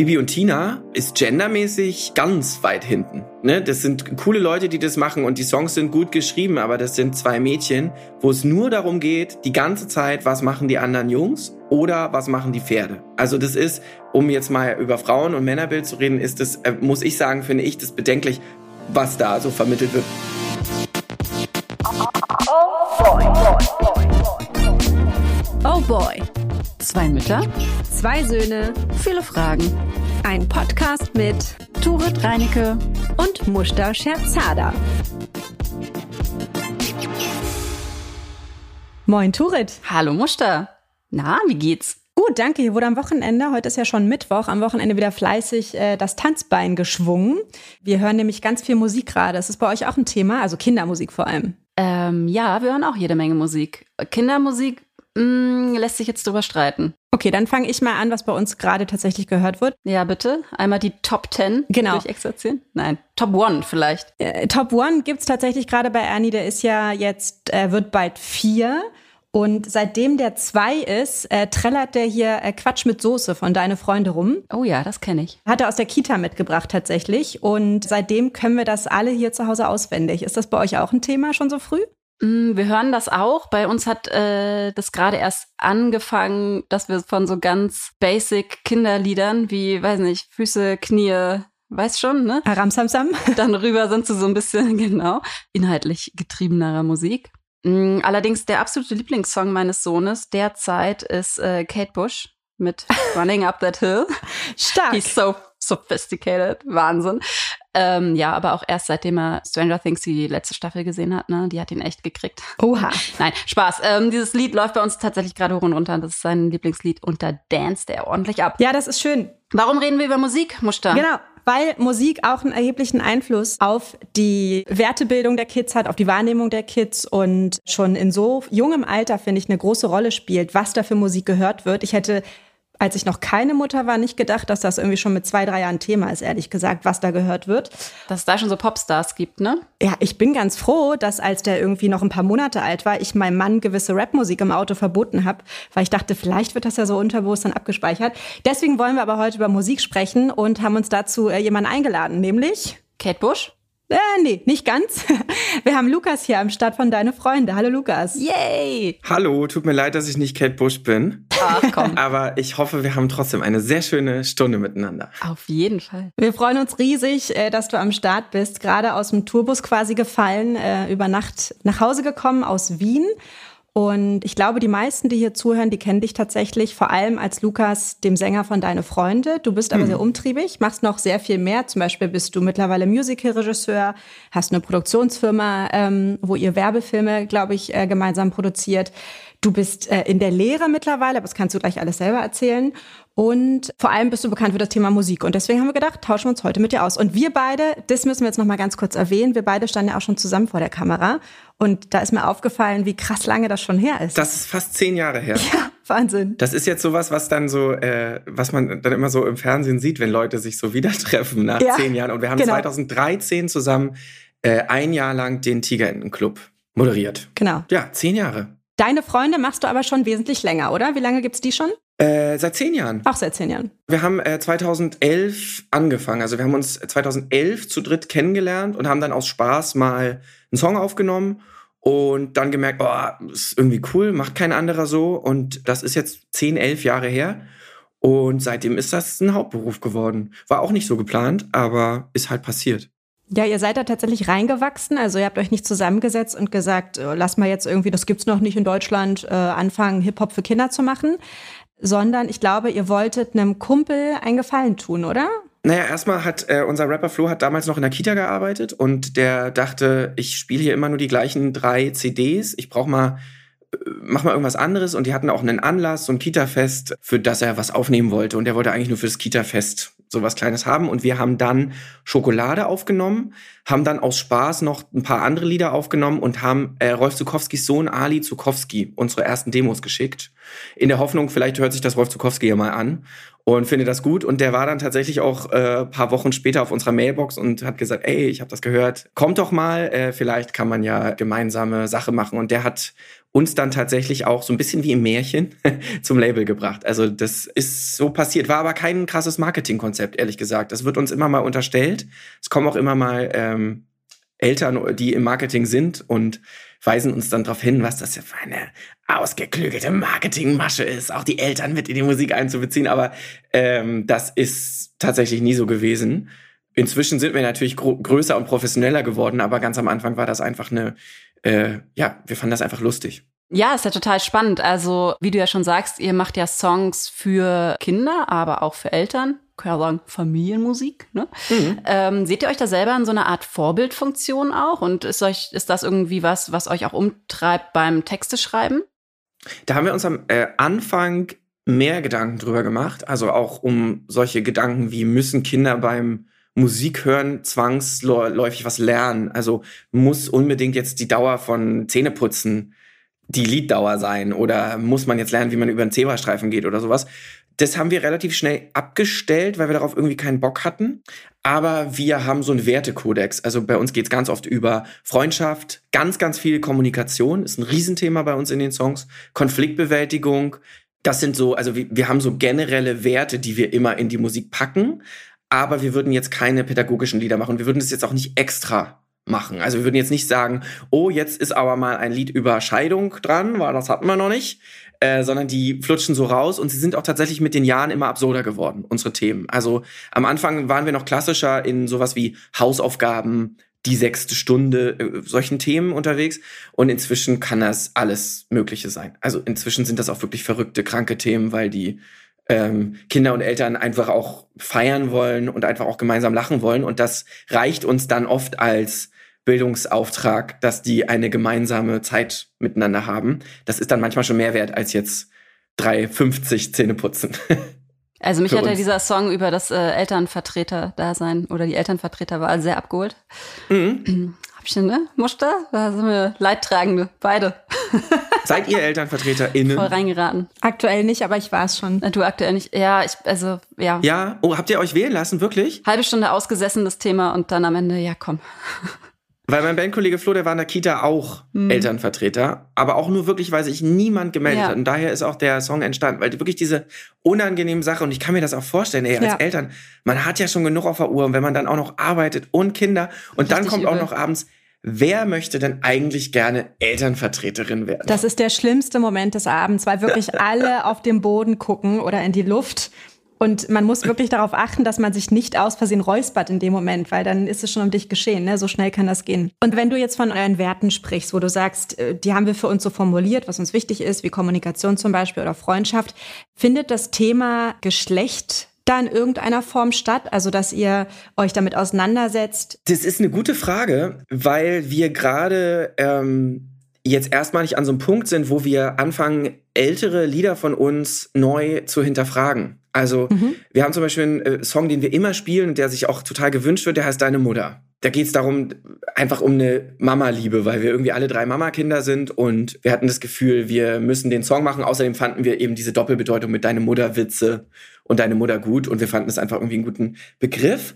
Bibi und Tina ist gendermäßig ganz weit hinten. Ne? Das sind coole Leute, die das machen und die Songs sind gut geschrieben, aber das sind zwei Mädchen, wo es nur darum geht, die ganze Zeit, was machen die anderen Jungs oder was machen die Pferde. Also das ist, um jetzt mal über Frauen- und Männerbild zu reden, ist das, äh, muss ich sagen, finde ich das bedenklich, was da so vermittelt wird. Oh boy. Oh boy. Zwei Mütter, zwei Söhne, viele Fragen. Ein Podcast mit Turit Reinecke und Mushta Scherzada. Moin Turit. Hallo Mushta. Na, wie geht's? Gut, danke. Hier wurde am Wochenende, heute ist ja schon Mittwoch, am Wochenende wieder fleißig äh, das Tanzbein geschwungen. Wir hören nämlich ganz viel Musik gerade. Das ist bei euch auch ein Thema, also Kindermusik vor allem. Ähm, ja, wir hören auch jede Menge Musik. Kindermusik mh, mm, lässt sich jetzt drüber streiten. Okay, dann fange ich mal an, was bei uns gerade tatsächlich gehört wird. Ja, bitte. Einmal die Top 10 genau. durchexerzieren. Nein, Top 1 vielleicht. Äh, Top 1 gibt's tatsächlich gerade bei Ernie, der ist ja jetzt, äh, wird bald vier. Und seitdem der zwei ist, äh, trällert der hier äh, Quatsch mit Soße von Deine Freunde rum. Oh ja, das kenne ich. Hat er aus der Kita mitgebracht tatsächlich. Und seitdem können wir das alle hier zu Hause auswendig. Ist das bei euch auch ein Thema schon so früh? Mm, wir hören das auch. Bei uns hat äh, das gerade erst angefangen, dass wir von so ganz basic Kinderliedern wie, weiß nicht, Füße, Knie, weiß schon, ne? Aramsamsam. Dann rüber sind zu so ein bisschen, genau, inhaltlich getriebenerer Musik. Mm, allerdings der absolute Lieblingssong meines Sohnes derzeit ist äh, Kate Bush mit Running Up That Hill. Stark. He's so sophisticated. Wahnsinn. Ähm, ja, aber auch erst seitdem er Stranger Things die letzte Staffel gesehen hat, ne? Die hat ihn echt gekriegt. Oha. Nein, Spaß. Ähm, dieses Lied läuft bei uns tatsächlich gerade hoch und runter. Das ist sein Lieblingslied und da danst er ordentlich ab. Ja, das ist schön. Warum reden wir über Musik, Muster? Genau. Weil Musik auch einen erheblichen Einfluss auf die Wertebildung der Kids hat, auf die Wahrnehmung der Kids und schon in so jungem Alter, finde ich, eine große Rolle spielt, was da für Musik gehört wird. Ich hätte als ich noch keine Mutter war, nicht gedacht, dass das irgendwie schon mit zwei, drei Jahren Thema ist, ehrlich gesagt, was da gehört wird. Dass es da schon so Popstars gibt, ne? Ja, ich bin ganz froh, dass als der irgendwie noch ein paar Monate alt war, ich meinem Mann gewisse Rapmusik im Auto verboten habe, weil ich dachte, vielleicht wird das ja so unterbewusst dann abgespeichert. Deswegen wollen wir aber heute über Musik sprechen und haben uns dazu äh, jemanden eingeladen, nämlich Kate Bush. Äh, nee, nicht ganz. Wir haben Lukas hier am Start von Deine Freunde. Hallo Lukas. Yay! Hallo, tut mir leid, dass ich nicht Kate Bush bin. Ach komm. Aber ich hoffe, wir haben trotzdem eine sehr schöne Stunde miteinander. Auf jeden Fall. Wir freuen uns riesig, äh, dass du am Start bist. Gerade aus dem Tourbus quasi gefallen, äh, über Nacht nach Hause gekommen aus Wien und ich glaube, die meisten, die hier zuhören, die kennen dich tatsächlich vor allem als Lukas, dem Sänger von Deine Freunde. Du bist aber mhm. sehr umtriebig, machst noch sehr viel mehr. Zum Beispiel bist du mittlerweile Musical-Regisseur, hast eine Produktionsfirma, ähm, wo ihr Werbefilme, glaube ich, äh, gemeinsam produziert. Du bist äh, in der Lehre mittlerweile, aber das kannst du gleich alles selber erzählen. Und vor allem bist du bekannt für das Thema Musik. Und deswegen haben wir gedacht, tauschen wir uns heute mit dir aus. Und wir beide, das müssen wir jetzt noch mal ganz kurz erwähnen, wir beide standen ja auch schon zusammen vor der Kamera. Und da ist mir aufgefallen, wie krass lange das schon her ist. Das ist fast zehn Jahre her. Ja, Wahnsinn. Das ist jetzt sowas, was dann so, äh, was man dann immer so im Fernsehen sieht, wenn Leute sich so wieder treffen nach ja, zehn Jahren. Und wir haben genau. 2013 zusammen äh, ein Jahr lang den Tigerentenclub moderiert. Genau. Ja, zehn Jahre. Deine Freunde machst du aber schon wesentlich länger, oder? Wie lange gibt's die schon? Äh, seit zehn Jahren. Auch seit zehn Jahren. Wir haben äh, 2011 angefangen. Also wir haben uns 2011 zu dritt kennengelernt und haben dann aus Spaß mal einen Song aufgenommen und dann gemerkt, boah, ist irgendwie cool, macht kein anderer so. Und das ist jetzt zehn, elf Jahre her. Und seitdem ist das ein Hauptberuf geworden. War auch nicht so geplant, aber ist halt passiert. Ja, ihr seid da tatsächlich reingewachsen. Also ihr habt euch nicht zusammengesetzt und gesagt, äh, lass mal jetzt irgendwie, das gibt's noch nicht in Deutschland, äh, anfangen, Hip-Hop für Kinder zu machen. Sondern ich glaube, ihr wolltet einem Kumpel einen Gefallen tun, oder? Naja, erstmal hat äh, unser Rapper Flo hat damals noch in der Kita gearbeitet und der dachte, ich spiele hier immer nur die gleichen drei CDs. Ich brauche mal mach mal irgendwas anderes und die hatten auch einen Anlass, so ein Kita-Fest, für das er was aufnehmen wollte und er wollte eigentlich nur für das Kita-Fest sowas Kleines haben und wir haben dann Schokolade aufgenommen, haben dann aus Spaß noch ein paar andere Lieder aufgenommen und haben äh, Rolf Zukowskis Sohn Ali Zukowski unsere ersten Demos geschickt. In der Hoffnung, vielleicht hört sich das Rolf Zukowski ja mal an und findet das gut. Und der war dann tatsächlich auch äh, paar Wochen später auf unserer Mailbox und hat gesagt, ey, ich habe das gehört, kommt doch mal, äh, vielleicht kann man ja gemeinsame Sache machen. Und der hat uns dann tatsächlich auch so ein bisschen wie im Märchen zum Label gebracht. Also das ist so passiert, war aber kein krasses Marketingkonzept, ehrlich gesagt. Das wird uns immer mal unterstellt. Es kommen auch immer mal ähm, Eltern, die im Marketing sind und weisen uns dann darauf hin, was das für eine ausgeklügelte Marketingmasche ist, auch die Eltern mit in die Musik einzubeziehen. Aber ähm, das ist tatsächlich nie so gewesen. Inzwischen sind wir natürlich größer und professioneller geworden, aber ganz am Anfang war das einfach eine, äh, ja, wir fanden das einfach lustig. Ja, ist ja total spannend. Also, wie du ja schon sagst, ihr macht ja Songs für Kinder, aber auch für Eltern. Kann ja sagen, Familienmusik. Ne? Mhm. Ähm, seht ihr euch da selber in so einer Art Vorbildfunktion auch? Und ist euch, ist das irgendwie was, was euch auch umtreibt beim Texte schreiben? Da haben wir uns am äh, Anfang mehr Gedanken drüber gemacht. Also auch um solche Gedanken wie müssen Kinder beim Musik hören zwangsläufig was lernen. Also muss unbedingt jetzt die Dauer von Zähneputzen die Lieddauer sein oder muss man jetzt lernen, wie man über einen Zebrastreifen geht oder sowas. Das haben wir relativ schnell abgestellt, weil wir darauf irgendwie keinen Bock hatten. Aber wir haben so einen Wertekodex. Also bei uns geht es ganz oft über Freundschaft, ganz, ganz viel Kommunikation, ist ein Riesenthema bei uns in den Songs, Konfliktbewältigung. Das sind so, also wir, wir haben so generelle Werte, die wir immer in die Musik packen. Aber wir würden jetzt keine pädagogischen Lieder machen. Wir würden das jetzt auch nicht extra machen. Also wir würden jetzt nicht sagen, oh, jetzt ist aber mal ein Lied über Scheidung dran, weil das hatten wir noch nicht, äh, sondern die flutschen so raus und sie sind auch tatsächlich mit den Jahren immer absurder geworden, unsere Themen. Also am Anfang waren wir noch klassischer in sowas wie Hausaufgaben, die sechste Stunde, äh, solchen Themen unterwegs. Und inzwischen kann das alles Mögliche sein. Also inzwischen sind das auch wirklich verrückte, kranke Themen, weil die ähm, Kinder und Eltern einfach auch feiern wollen und einfach auch gemeinsam lachen wollen. Und das reicht uns dann oft als Bildungsauftrag, dass die eine gemeinsame Zeit miteinander haben. Das ist dann manchmal schon mehr wert als jetzt 3,50 Zähne putzen. Also mich hat ja dieser Song über das äh, Elternvertreter-Dasein oder die Elternvertreterwahl sehr abgeholt. Mhm. Hab ich ne? Muster? Da sind wir Leidtragende, beide. Seid ihr ElternvertreterInnen? Voll reingeraten. Aktuell nicht, aber ich war es schon. Du aktuell nicht. Ja, ich, also, ja. Ja? Oh, habt ihr euch wählen lassen, wirklich? Halbe Stunde ausgesessen, das Thema, und dann am Ende, ja, komm. Weil mein Bandkollege Flo, der war in der Kita auch mhm. Elternvertreter, aber auch nur wirklich, weil sich niemand gemeldet ja. hat. Und daher ist auch der Song entstanden, weil wirklich diese unangenehme Sache, und ich kann mir das auch vorstellen, ey, als ja. Eltern, man hat ja schon genug auf der Uhr, und wenn man dann auch noch arbeitet und Kinder, und Richtig dann kommt übel. auch noch abends, Wer möchte denn eigentlich gerne Elternvertreterin werden? Das ist der schlimmste Moment des Abends, weil wirklich alle auf den Boden gucken oder in die Luft und man muss wirklich darauf achten, dass man sich nicht aus Versehen räuspert in dem Moment, weil dann ist es schon um dich geschehen. Ne? So schnell kann das gehen. Und wenn du jetzt von euren Werten sprichst, wo du sagst, äh, die haben wir für uns so formuliert, was uns wichtig ist, wie Kommunikation zum Beispiel oder Freundschaft, findet das Thema Geschlecht da in irgendeiner Form statt? Also, dass ihr euch damit auseinandersetzt? Das ist eine gute Frage, weil wir gerade ähm, jetzt erstmalig an so einem Punkt sind, wo wir anfangen, ältere Lieder von uns neu zu hinterfragen. Also, mhm. wir haben zum Beispiel einen äh, Song, den wir immer spielen und der sich auch total gewünscht wird, der heißt Deine Mutter. Da geht es darum, einfach um eine Mama-Liebe, weil wir irgendwie alle drei Mama-Kinder sind und wir hatten das Gefühl, wir müssen den Song machen. Außerdem fanden wir eben diese Doppelbedeutung mit Deine Mutter-Witze und Deine Mutter gut und wir fanden es einfach irgendwie einen guten Begriff.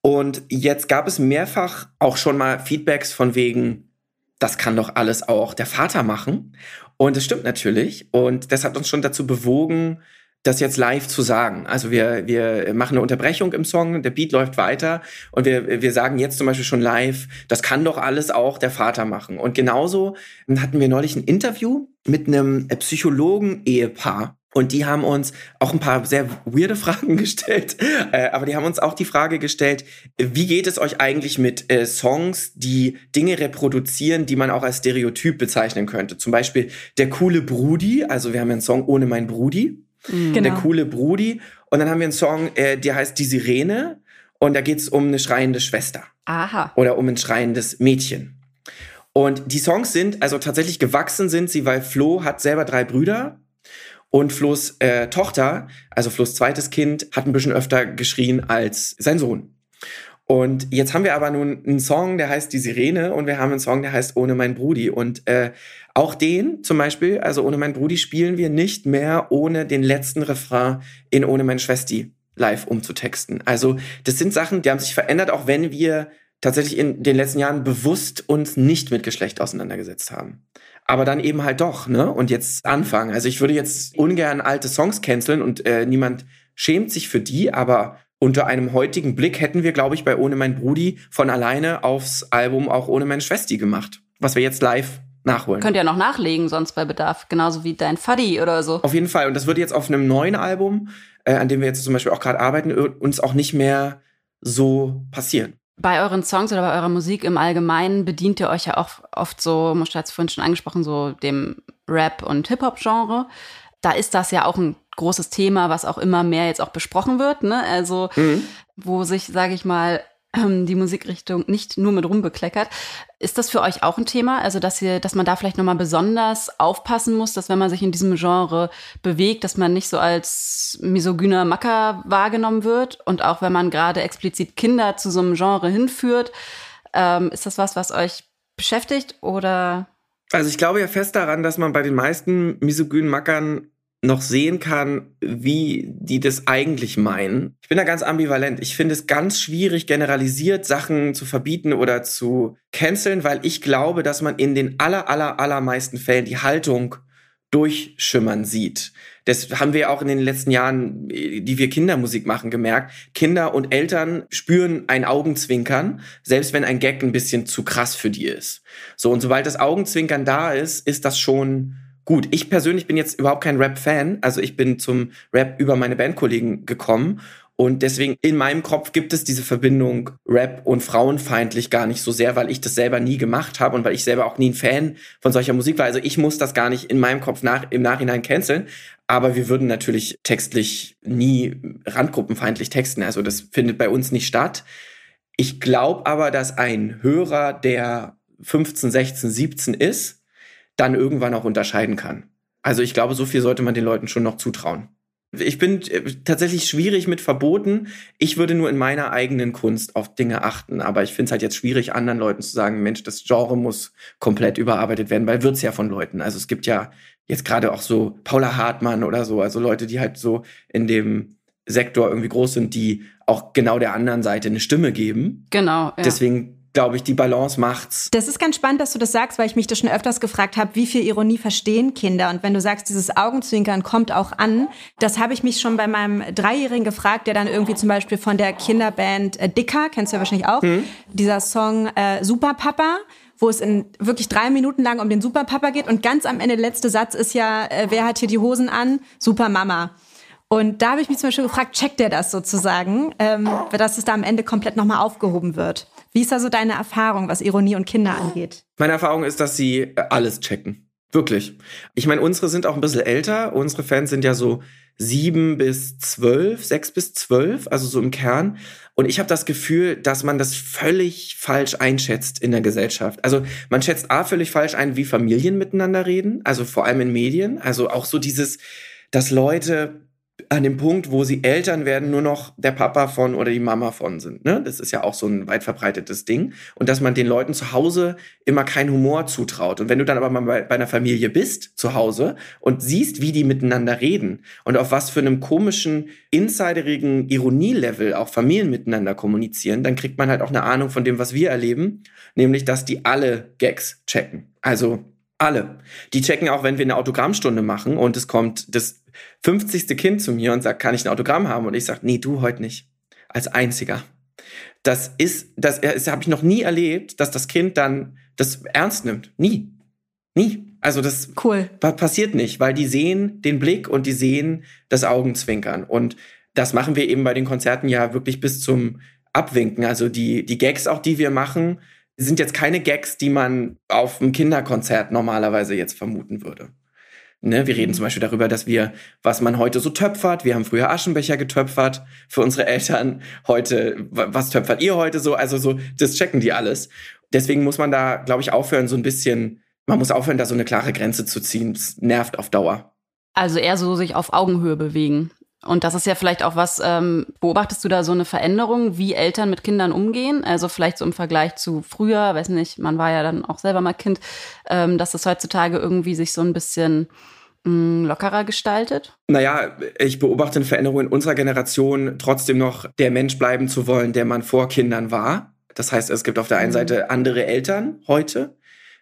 Und jetzt gab es mehrfach auch schon mal Feedbacks von wegen, das kann doch alles auch der Vater machen. Und das stimmt natürlich. Und das hat uns schon dazu bewogen, das jetzt live zu sagen. Also wir, wir machen eine Unterbrechung im Song, der Beat läuft weiter und wir, wir sagen jetzt zum Beispiel schon live, das kann doch alles auch der Vater machen. Und genauso hatten wir neulich ein Interview mit einem Psychologen-Ehepaar. Und die haben uns auch ein paar sehr weirde Fragen gestellt, äh, aber die haben uns auch die Frage gestellt, wie geht es euch eigentlich mit äh, Songs, die Dinge reproduzieren, die man auch als Stereotyp bezeichnen könnte? Zum Beispiel der coole Brudi, also wir haben einen Song ohne mein Brudi, Mhm. Genau. Der coole Brudi. Und dann haben wir einen Song, äh, der heißt Die Sirene. Und da geht es um eine schreiende Schwester. Aha. Oder um ein schreiendes Mädchen. Und die Songs sind, also tatsächlich gewachsen sind sie, weil Flo hat selber drei Brüder. Und Flo's äh, Tochter, also Flo's zweites Kind, hat ein bisschen öfter geschrien als sein Sohn. Und jetzt haben wir aber nun einen Song, der heißt Die Sirene und wir haben einen Song, der heißt Ohne mein Brudi. Und äh, auch den zum Beispiel, also Ohne mein Brudi, spielen wir nicht mehr ohne den letzten Refrain in Ohne mein Schwesti live umzutexten. Also das sind Sachen, die haben sich verändert, auch wenn wir tatsächlich in den letzten Jahren bewusst uns nicht mit Geschlecht auseinandergesetzt haben. Aber dann eben halt doch, ne? Und jetzt anfangen. Also ich würde jetzt ungern alte Songs canceln und äh, niemand schämt sich für die, aber unter einem heutigen Blick hätten wir, glaube ich, bei Ohne mein Brudi von alleine aufs Album auch Ohne meine Schwesti gemacht, was wir jetzt live nachholen. Könnt ihr noch nachlegen, sonst bei Bedarf, genauso wie dein Fuddy oder so. Auf jeden Fall. Und das wird jetzt auf einem neuen Album, äh, an dem wir jetzt zum Beispiel auch gerade arbeiten, uns auch nicht mehr so passieren. Bei euren Songs oder bei eurer Musik im Allgemeinen bedient ihr euch ja auch oft so, Muster hat es vorhin schon angesprochen, so dem Rap- und Hip-Hop-Genre. Da ist das ja auch ein großes Thema, was auch immer mehr jetzt auch besprochen wird. Ne? Also, mhm. wo sich, sage ich mal, die Musikrichtung nicht nur mit rumbekleckert. Ist das für euch auch ein Thema? Also, dass ihr, dass man da vielleicht nochmal besonders aufpassen muss, dass wenn man sich in diesem Genre bewegt, dass man nicht so als misogyner Macker wahrgenommen wird und auch wenn man gerade explizit Kinder zu so einem Genre hinführt, ähm, ist das was, was euch beschäftigt oder? Also ich glaube ja fest daran, dass man bei den meisten misogynen Mackern noch sehen kann, wie die das eigentlich meinen. Ich bin da ganz ambivalent. Ich finde es ganz schwierig, generalisiert Sachen zu verbieten oder zu canceln, weil ich glaube, dass man in den aller, aller, allermeisten Fällen die Haltung durchschimmern sieht. Das haben wir auch in den letzten Jahren, die wir Kindermusik machen, gemerkt. Kinder und Eltern spüren ein Augenzwinkern, selbst wenn ein Gag ein bisschen zu krass für die ist. So, und sobald das Augenzwinkern da ist, ist das schon gut. Ich persönlich bin jetzt überhaupt kein Rap-Fan. Also ich bin zum Rap über meine Bandkollegen gekommen. Und deswegen in meinem Kopf gibt es diese Verbindung Rap und frauenfeindlich gar nicht so sehr, weil ich das selber nie gemacht habe und weil ich selber auch nie ein Fan von solcher Musik war. Also ich muss das gar nicht in meinem Kopf nach, im Nachhinein canceln. Aber wir würden natürlich textlich nie randgruppenfeindlich texten. Also das findet bei uns nicht statt. Ich glaube aber, dass ein Hörer, der 15, 16, 17 ist, dann irgendwann auch unterscheiden kann. Also ich glaube, so viel sollte man den Leuten schon noch zutrauen. Ich bin äh, tatsächlich schwierig mit Verboten. Ich würde nur in meiner eigenen Kunst auf Dinge achten. Aber ich finde es halt jetzt schwierig, anderen Leuten zu sagen, Mensch, das Genre muss komplett überarbeitet werden, weil wird's ja von Leuten. Also es gibt ja jetzt gerade auch so Paula Hartmann oder so, also Leute, die halt so in dem Sektor irgendwie groß sind, die auch genau der anderen Seite eine Stimme geben. Genau. Ja. Deswegen glaube ich, die Balance macht's. Das ist ganz spannend, dass du das sagst, weil ich mich das schon öfters gefragt habe, wie viel Ironie verstehen Kinder? Und wenn du sagst, dieses Augenzwinkern kommt auch an, das habe ich mich schon bei meinem Dreijährigen gefragt, der dann irgendwie zum Beispiel von der Kinderband äh, Dicker, kennst du ja wahrscheinlich auch, hm. dieser Song äh, Super Papa, wo es in wirklich drei Minuten lang um den Superpapa geht und ganz am Ende der letzte Satz ist ja, äh, wer hat hier die Hosen an? Super Mama. Und da habe ich mich zum Beispiel gefragt, checkt der das sozusagen, ähm, dass es da am Ende komplett nochmal aufgehoben wird? Wie ist da so deine Erfahrung, was Ironie und Kinder angeht? Meine Erfahrung ist, dass sie äh, alles checken. Wirklich. Ich meine, unsere sind auch ein bisschen älter. Unsere Fans sind ja so sieben bis zwölf, sechs bis zwölf, also so im Kern. Und ich habe das Gefühl, dass man das völlig falsch einschätzt in der Gesellschaft. Also man schätzt A völlig falsch ein, wie Familien miteinander reden, also vor allem in Medien. Also auch so dieses, dass Leute an dem Punkt, wo sie Eltern werden, nur noch der Papa von oder die Mama von sind. Ne? Das ist ja auch so ein weit verbreitetes Ding. Und dass man den Leuten zu Hause immer keinen Humor zutraut. Und wenn du dann aber mal bei, bei einer Familie bist, zu Hause, und siehst, wie die miteinander reden und auf was für einem komischen, insiderigen Ironielevel auch Familien miteinander kommunizieren, dann kriegt man halt auch eine Ahnung von dem, was wir erleben, nämlich, dass die alle Gags checken. Also alle. Die checken auch, wenn wir eine Autogrammstunde machen und es kommt das 50. Kind zu mir und sagt, kann ich ein Autogramm haben? Und ich sage, nee, du heute nicht. Als einziger. Das ist, das, das habe ich noch nie erlebt, dass das Kind dann das ernst nimmt. Nie. Nie. Also das cool. passiert nicht, weil die sehen den Blick und die sehen das Augenzwinkern. Und das machen wir eben bei den Konzerten ja wirklich bis zum Abwinken. Also die, die Gags auch, die wir machen, sind jetzt keine Gags, die man auf einem Kinderkonzert normalerweise jetzt vermuten würde. Ne, wir reden zum Beispiel darüber, dass wir, was man heute so töpfert, wir haben früher Aschenbecher getöpfert für unsere Eltern. Heute, was töpfert ihr heute so? Also so, das checken die alles. Deswegen muss man da, glaube ich, aufhören, so ein bisschen, man muss aufhören, da so eine klare Grenze zu ziehen. Das nervt auf Dauer. Also eher so sich auf Augenhöhe bewegen. Und das ist ja vielleicht auch was, ähm, beobachtest du da so eine Veränderung, wie Eltern mit Kindern umgehen? Also vielleicht so im Vergleich zu früher, weiß nicht, man war ja dann auch selber mal Kind, ähm, dass das heutzutage irgendwie sich so ein bisschen mh, mm, lockerer gestaltet? Naja, ich beobachte eine Veränderung in unserer Generation, trotzdem noch der Mensch bleiben zu wollen, der man vor Kindern war. Das heißt, es gibt auf der einen mhm. Seite andere Eltern heute,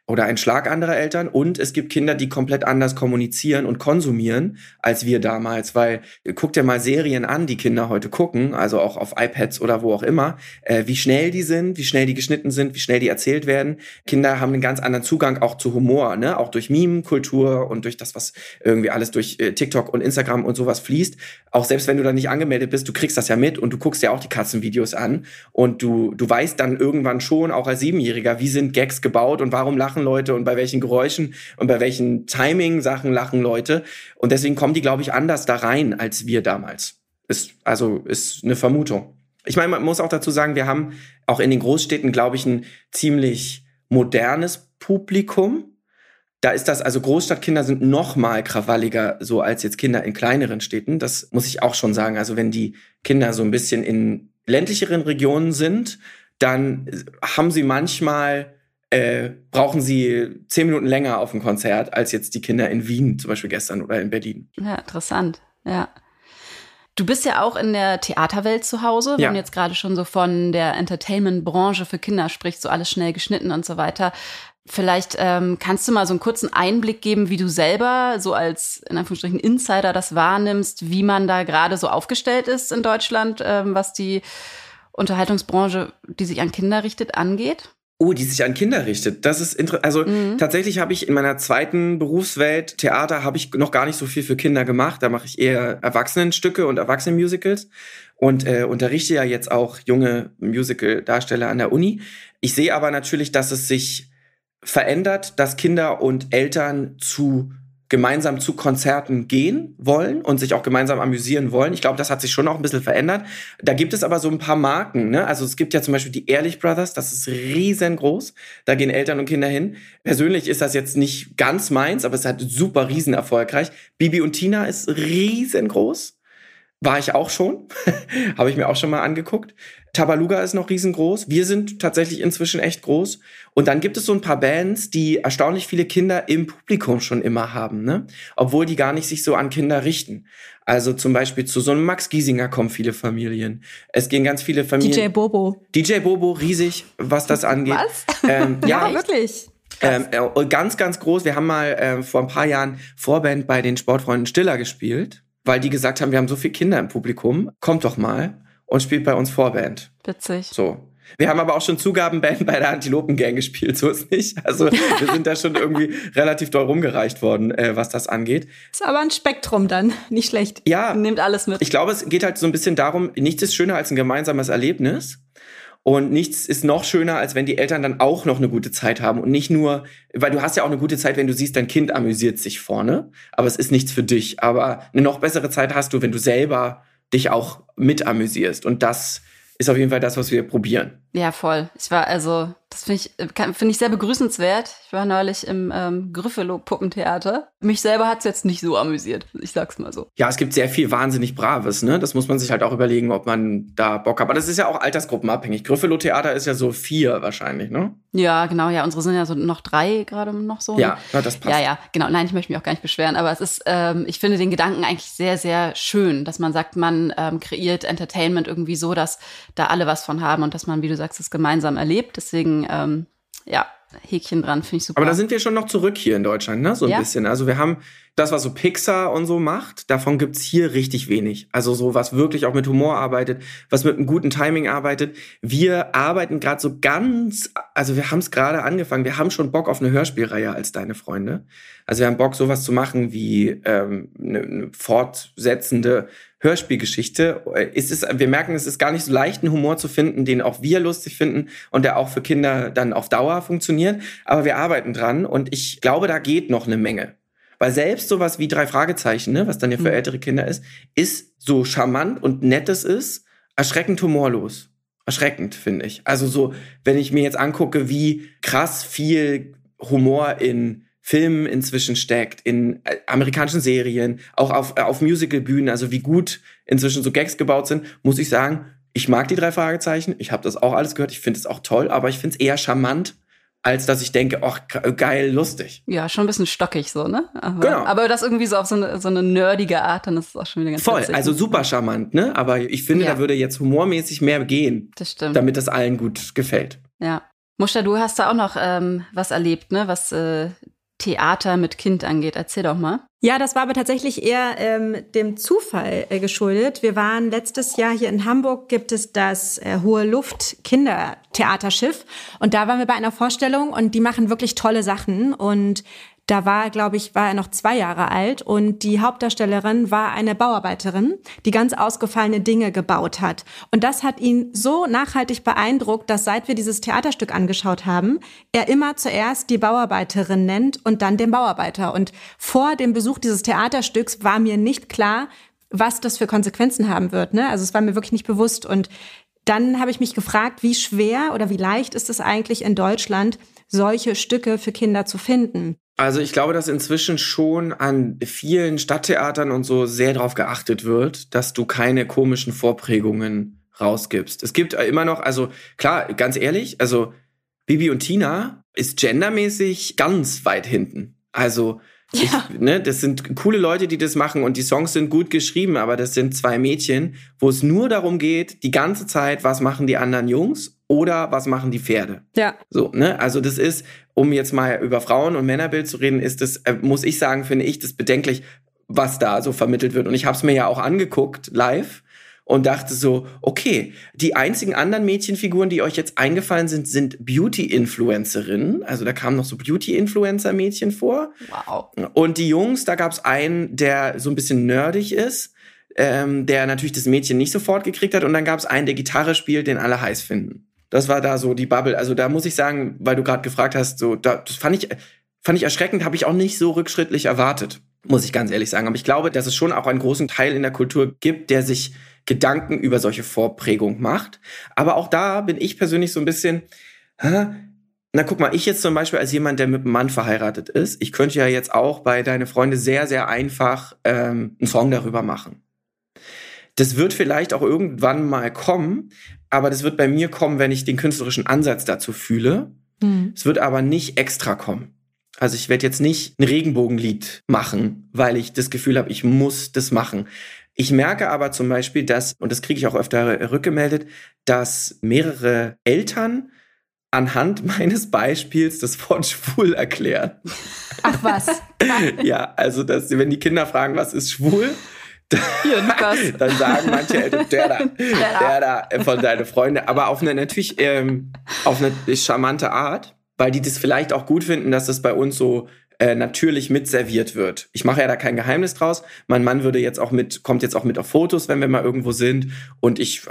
oder ein Schlag anderer Eltern und es gibt Kinder, die komplett anders kommunizieren und konsumieren als wir damals, weil guck dir mal Serien an, die Kinder heute gucken, also auch auf iPads oder wo auch immer, äh, wie schnell die sind, wie schnell die geschnitten sind, wie schnell die erzählt werden. Kinder haben einen ganz anderen Zugang auch zu Humor, ne, auch durch Meme-Kultur und durch das, was irgendwie alles durch äh, TikTok und Instagram und sowas fließt. Auch selbst wenn du da nicht angemeldet bist, du kriegst das ja mit und du guckst ja auch die Katzenvideos an und du du weißt dann irgendwann schon auch als Siebenjähriger, wie sind Gags gebaut und warum lachen Leute und bei welchen Geräuschen und bei welchen Timing-Sachen lachen Leute. Und deswegen kommen die, glaube ich, anders da rein als wir damals. Ist, also ist eine Vermutung. Ich meine, man muss auch dazu sagen, wir haben auch in den Großstädten, glaube ich, ein ziemlich modernes Publikum. Da ist das, also Großstadtkinder sind noch mal krawalliger so als jetzt Kinder in kleineren Städten. Das muss ich auch schon sagen. Also wenn die Kinder so ein bisschen in ländlicheren Regionen sind, dann haben sie manchmal äh, brauchen sie zehn Minuten länger auf ein Konzert als jetzt die Kinder in Wien zum Beispiel gestern oder in Berlin. Ja, interessant. Ja. Du bist ja auch in der Theaterwelt zu Hause, wenn ja. du jetzt gerade schon so von der Entertainment-Branche für Kinder sprichst, so alles schnell geschnitten und so weiter. Vielleicht ähm, kannst du mal so einen kurzen Einblick geben, wie du selber so als in Anführungsstrichen Insider das wahrnimmst, wie man da gerade so aufgestellt ist in Deutschland, ähm, was die Unterhaltungsbranche, die sich an Kinder richtet, angeht? Oh, die sich an Kinder richtet. Das ist interessant. Also mhm. tatsächlich habe ich in meiner zweiten Berufswelt Theater habe ich noch gar nicht so viel für Kinder gemacht. Da mache ich eher Erwachsenenstücke und Erwachsenenmusicals und äh, unterrichte ja jetzt auch junge Musical-Darsteller an der Uni. Ich sehe aber natürlich, dass es sich verändert, dass Kinder und Eltern zu gemeinsam zu Konzerten gehen wollen und sich auch gemeinsam amüsieren wollen. Ich glaube, das hat sich schon auch ein bisschen verändert. Da gibt es aber so ein paar Marken. Ne? Also es gibt ja zum Beispiel die Ehrlich Brothers, das ist riesengroß. Da gehen Eltern und Kinder hin. Persönlich ist das jetzt nicht ganz meins, aber es hat super riesen erfolgreich. Bibi und Tina ist riesengroß. War ich auch schon. Habe ich mir auch schon mal angeguckt. Tabaluga ist noch riesengroß. Wir sind tatsächlich inzwischen echt groß. Und dann gibt es so ein paar Bands, die erstaunlich viele Kinder im Publikum schon immer haben, ne? Obwohl die gar nicht sich so an Kinder richten. Also zum Beispiel zu so einem Max Giesinger kommen viele Familien. Es gehen ganz viele Familien. DJ Bobo. DJ Bobo, riesig, was das angeht. Was? Ähm, ja, ja, wirklich. Ähm, äh, ganz, ganz groß. Wir haben mal äh, vor ein paar Jahren Vorband bei den Sportfreunden Stiller gespielt, weil die gesagt haben, wir haben so viele Kinder im Publikum. Kommt doch mal und spielt bei uns Vorband. Witzig. So. Wir haben aber auch schon Zugabenband bei der Antilopen-Gang gespielt, so ist nicht. Also wir sind da schon irgendwie relativ doll rumgereicht worden, äh, was das angeht. Ist aber ein Spektrum dann, nicht schlecht. Ja. Nimmt alles mit. Ich glaube, es geht halt so ein bisschen darum, nichts ist schöner als ein gemeinsames Erlebnis. Und nichts ist noch schöner, als wenn die Eltern dann auch noch eine gute Zeit haben und nicht nur, weil du hast ja auch eine gute Zeit, wenn du siehst, dein Kind amüsiert sich vorne, aber es ist nichts für dich. Aber eine noch bessere Zeit hast du, wenn du selber dich auch mit amüsierst. Und das ist auf jeden Fall das, was wir probieren. Ja, voll. Ich war also, das finde ich, finde ich sehr begrüßenswert. Ich war neulich im ähm, Gryffalo-Puppentheater. Mich selber hat es jetzt nicht so amüsiert, ich sag's mal so. Ja, es gibt sehr viel wahnsinnig Braves, ne? Das muss man sich halt auch überlegen, ob man da Bock hat. Aber das ist ja auch altersgruppenabhängig. Gryffalo-Theater ist ja so vier wahrscheinlich, ne? Ja, genau, ja. Unsere sind ja so noch drei gerade noch so. Ja, na, das passt. Ja, ja, genau. Nein, ich möchte mich auch gar nicht beschweren, aber es ist, ähm, ich finde den Gedanken eigentlich sehr, sehr schön, dass man sagt, man ähm, kreiert Entertainment irgendwie so, dass da alle was von haben und dass man, wie du sagst, sagst, es gemeinsam erlebt. Deswegen, ähm, ja, Häkchen dran, finde ich super. Aber da sind wir schon noch zurück hier in Deutschland, ne? So ein ja. bisschen. Also wir haben das, was so Pixar und so macht, davon gibt's hier richtig wenig. Also so, was wirklich auch mit Humor arbeitet, was mit einem guten Timing arbeitet. Wir arbeiten gerade so ganz, also wir haben es gerade angefangen, wir haben schon Bock auf eine Hörspielreihe als deine Freunde. Also wir haben Bock, sowas zu machen wie ähm, eine, eine fortsetzende Hörspielgeschichte. Ist es, wir merken, es ist gar nicht so leicht, einen Humor zu finden, den auch wir lustig finden und der auch für Kinder dann auf Dauer funktioniert. Aber wir arbeiten dran und ich glaube, da geht noch eine Menge. Weil selbst sowas wie drei Fragezeichen, ne, was dann ja für mhm. ältere Kinder ist, ist so charmant und nett es ist, erschreckend humorlos. Erschreckend, finde ich. Also so, wenn ich mir jetzt angucke, wie krass viel Humor in Filmen inzwischen steckt, in äh, amerikanischen Serien, auch auf, äh, auf Musicalbühnen, also wie gut inzwischen so Gags gebaut sind, muss ich sagen, ich mag die drei Fragezeichen, ich habe das auch alles gehört, ich finde es auch toll, aber ich finde es eher charmant als dass ich denke, ach, geil, lustig. Ja, schon ein bisschen stockig so, ne? Aber, genau. Aber das irgendwie so auf so eine, so eine nerdige Art, dann ist es auch schon wieder ganz Voll, witzig. also super charmant, ne? Aber ich finde, ja. da würde jetzt humormäßig mehr gehen. Das stimmt. Damit das allen gut gefällt. Ja. Muster, du hast da auch noch ähm, was erlebt, ne? Was äh, Theater mit Kind angeht. Erzähl doch mal. Ja, das war aber tatsächlich eher ähm, dem Zufall äh, geschuldet. Wir waren letztes Jahr hier in Hamburg, gibt es das äh, Hohe Luft Kindertheaterschiff. Und da waren wir bei einer Vorstellung und die machen wirklich tolle Sachen. Und da war, glaube ich, war er noch zwei Jahre alt und die Hauptdarstellerin war eine Bauarbeiterin, die ganz ausgefallene Dinge gebaut hat. Und das hat ihn so nachhaltig beeindruckt, dass seit wir dieses Theaterstück angeschaut haben, er immer zuerst die Bauarbeiterin nennt und dann den Bauarbeiter. Und vor dem Besuch dieses Theaterstücks war mir nicht klar, was das für Konsequenzen haben wird. Ne? Also es war mir wirklich nicht bewusst. Und dann habe ich mich gefragt, wie schwer oder wie leicht ist es eigentlich in Deutschland, solche Stücke für Kinder zu finden? Also ich glaube, dass inzwischen schon an vielen Stadttheatern und so sehr darauf geachtet wird, dass du keine komischen Vorprägungen rausgibst. Es gibt immer noch, also klar, ganz ehrlich, also Bibi und Tina ist gendermäßig ganz weit hinten. Also ja. ich, ne, das sind coole Leute, die das machen und die Songs sind gut geschrieben, aber das sind zwei Mädchen, wo es nur darum geht, die ganze Zeit, was machen die anderen Jungs oder was machen die Pferde? Ja. So, ne? Also das ist, um jetzt mal über Frauen und Männerbild zu reden, ist das, äh, muss ich sagen, finde ich das bedenklich, was da so vermittelt wird. Und ich habe es mir ja auch angeguckt live und dachte so, okay, die einzigen anderen Mädchenfiguren, die euch jetzt eingefallen sind, sind Beauty-Influencerinnen. Also da kamen noch so Beauty-Influencer-Mädchen vor. Wow. Und die Jungs, da gab es einen, der so ein bisschen nerdig ist, ähm, der natürlich das Mädchen nicht sofort gekriegt hat. Und dann gab es einen, der Gitarre spielt, den alle heiß finden. Das war da so die Bubble. Also da muss ich sagen, weil du gerade gefragt hast, so da, das fand ich fand ich erschreckend, habe ich auch nicht so rückschrittlich erwartet, muss ich ganz ehrlich sagen. Aber ich glaube, dass es schon auch einen großen Teil in der Kultur gibt, der sich Gedanken über solche Vorprägung macht. Aber auch da bin ich persönlich so ein bisschen, hä? na guck mal, ich jetzt zum Beispiel als jemand, der mit einem Mann verheiratet ist, ich könnte ja jetzt auch bei deine Freunde sehr, sehr einfach ähm, einen Song darüber machen. Das wird vielleicht auch irgendwann mal kommen, aber das wird bei mir kommen, wenn ich den künstlerischen Ansatz dazu fühle. Mhm. Es wird aber nicht extra kommen. Also ich werde jetzt nicht ein Regenbogenlied machen, weil ich das Gefühl habe, ich muss das machen. Ich merke aber zum Beispiel, dass, und das kriege ich auch öfter rückgemeldet, dass mehrere Eltern anhand meines Beispiels das Wort schwul erklären. Ach was. ja, also dass, wenn die Kinder fragen, was ist schwul, hier, Lukas. Dann sagen manche Eltern, der da, der da äh, von deinen Freunden, aber auf eine natürlich ähm, auf eine charmante Art, weil die das vielleicht auch gut finden, dass das bei uns so äh, natürlich mitserviert wird. Ich mache ja da kein Geheimnis draus. Mein Mann würde jetzt auch mit, kommt jetzt auch mit auf Fotos, wenn wir mal irgendwo sind. Und ich äh,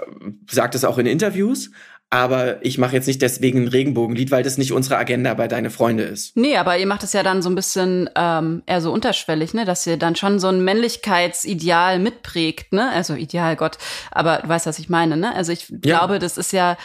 sage das auch in Interviews aber ich mache jetzt nicht deswegen ein Regenbogenlied, weil das nicht unsere Agenda bei Deine Freunde ist. Nee, aber ihr macht es ja dann so ein bisschen ähm, eher so unterschwellig, ne? dass ihr dann schon so ein Männlichkeitsideal mitprägt, ne? Also Ideal, Gott, aber du weißt, was ich meine, ne? Also ich ja. glaube, das ist ja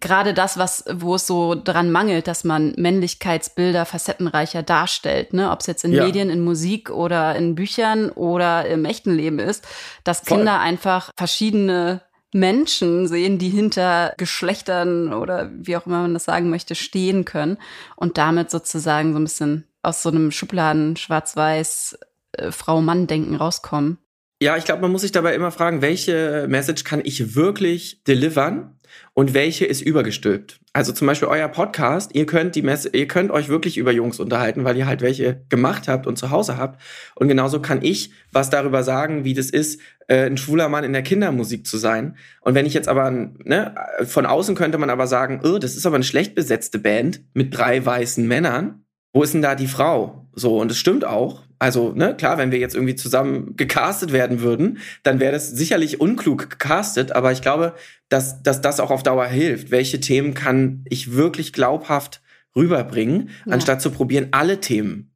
gerade das, was, wo es so dran mangelt, dass man Männlichkeitsbilder facettenreicher darstellt, ne? Ob es jetzt in ja. Medien, in Musik oder in Büchern oder im echten Leben ist, dass Voll. Kinder einfach verschiedene Menschen sehen, die hinter Geschlechtern oder wie auch immer man das sagen möchte, stehen können und damit sozusagen so ein bisschen aus so einem Schubladen schwarz-weiß äh, Frau-Mann-Denken rauskommen. Ja, ich glaube, man muss sich dabei immer fragen, welche Message kann ich wirklich delivern und welche ist übergestülpt. Also zum Beispiel euer Podcast, ihr könnt die Messe, ihr könnt euch wirklich über Jungs unterhalten, weil ihr halt welche gemacht habt und zu Hause habt. Und genauso kann ich was darüber sagen, wie das ist, äh, ein schwuler Mann in der Kindermusik zu sein. Und wenn ich jetzt aber, ne, von außen könnte man aber sagen, oh, das ist aber eine schlecht besetzte Band mit drei weißen Männern. Wo ist denn da die Frau? So, und es stimmt auch. Also, ne, klar, wenn wir jetzt irgendwie zusammen gecastet werden würden, dann wäre das sicherlich unklug gecastet, aber ich glaube, dass, dass das auch auf Dauer hilft. Welche Themen kann ich wirklich glaubhaft rüberbringen, ja. anstatt zu probieren, alle Themen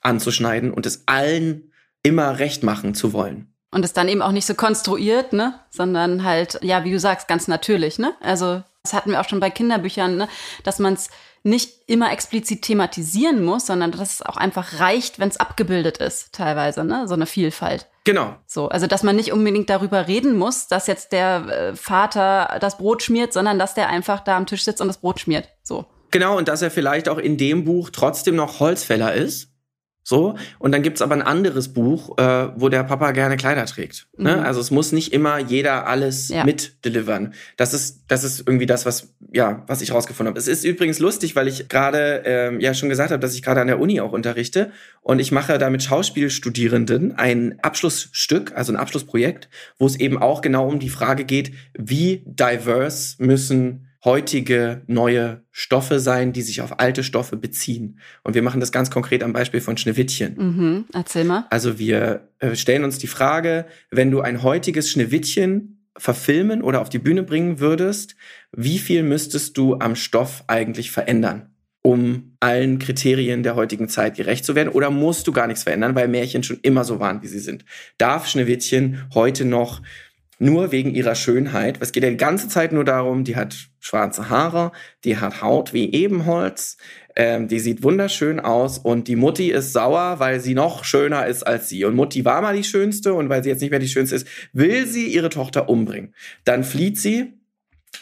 anzuschneiden und es allen immer recht machen zu wollen. Und es dann eben auch nicht so konstruiert, ne, sondern halt, ja, wie du sagst, ganz natürlich, ne? Also, das hatten wir auch schon bei Kinderbüchern, ne, dass man es nicht immer explizit thematisieren muss, sondern dass es auch einfach reicht, wenn es abgebildet ist, teilweise, ne? So eine Vielfalt. Genau. So, also dass man nicht unbedingt darüber reden muss, dass jetzt der äh, Vater das Brot schmiert, sondern dass der einfach da am Tisch sitzt und das Brot schmiert. So. Genau, und dass er vielleicht auch in dem Buch trotzdem noch Holzfäller ist So, und dann gibt's aber ein anderes Buch, äh, wo der Papa gerne Kleider trägt. Ne? Mhm. Also es muss nicht immer jeder alles Ja. mitdelivern. Das ist, das ist irgendwie das, was, ja, was ich rausgefunden habe. Es ist übrigens lustig, weil ich gerade ähm, ja schon gesagt habe, dass ich gerade an der Uni auch unterrichte. Und ich mache da mit Schauspielstudierenden ein Abschlussstück, also ein Abschlussprojekt, wo es eben auch genau um die Frage geht, wie diverse müssen heutige neue Stoffe sein, die sich auf alte Stoffe beziehen. Und wir machen das ganz konkret am Beispiel von Schneewittchen. Mhm. Erzähl mal. Also wir äh, stellen uns die Frage, wenn du ein heutiges Schneewittchen verfilmen oder auf die Bühne bringen würdest, wie viel müsstest du am Stoff eigentlich verändern, um allen Kriterien der heutigen Zeit gerecht zu werden? Oder musst du gar nichts verändern, weil Märchen schon immer so waren, wie sie sind? Darf Schneewittchen heute noch nur wegen ihrer Schönheit. Es geht ja die ganze Zeit nur darum, die hat schwarze Haare, die hat Haut wie Ebenholz, ähm, die sieht wunderschön aus und die Mutti ist sauer, weil sie noch schöner ist als sie. Und Mutti war mal die Schönste und weil sie jetzt nicht mehr die Schönste ist, will sie ihre Tochter umbringen. Dann flieht sie,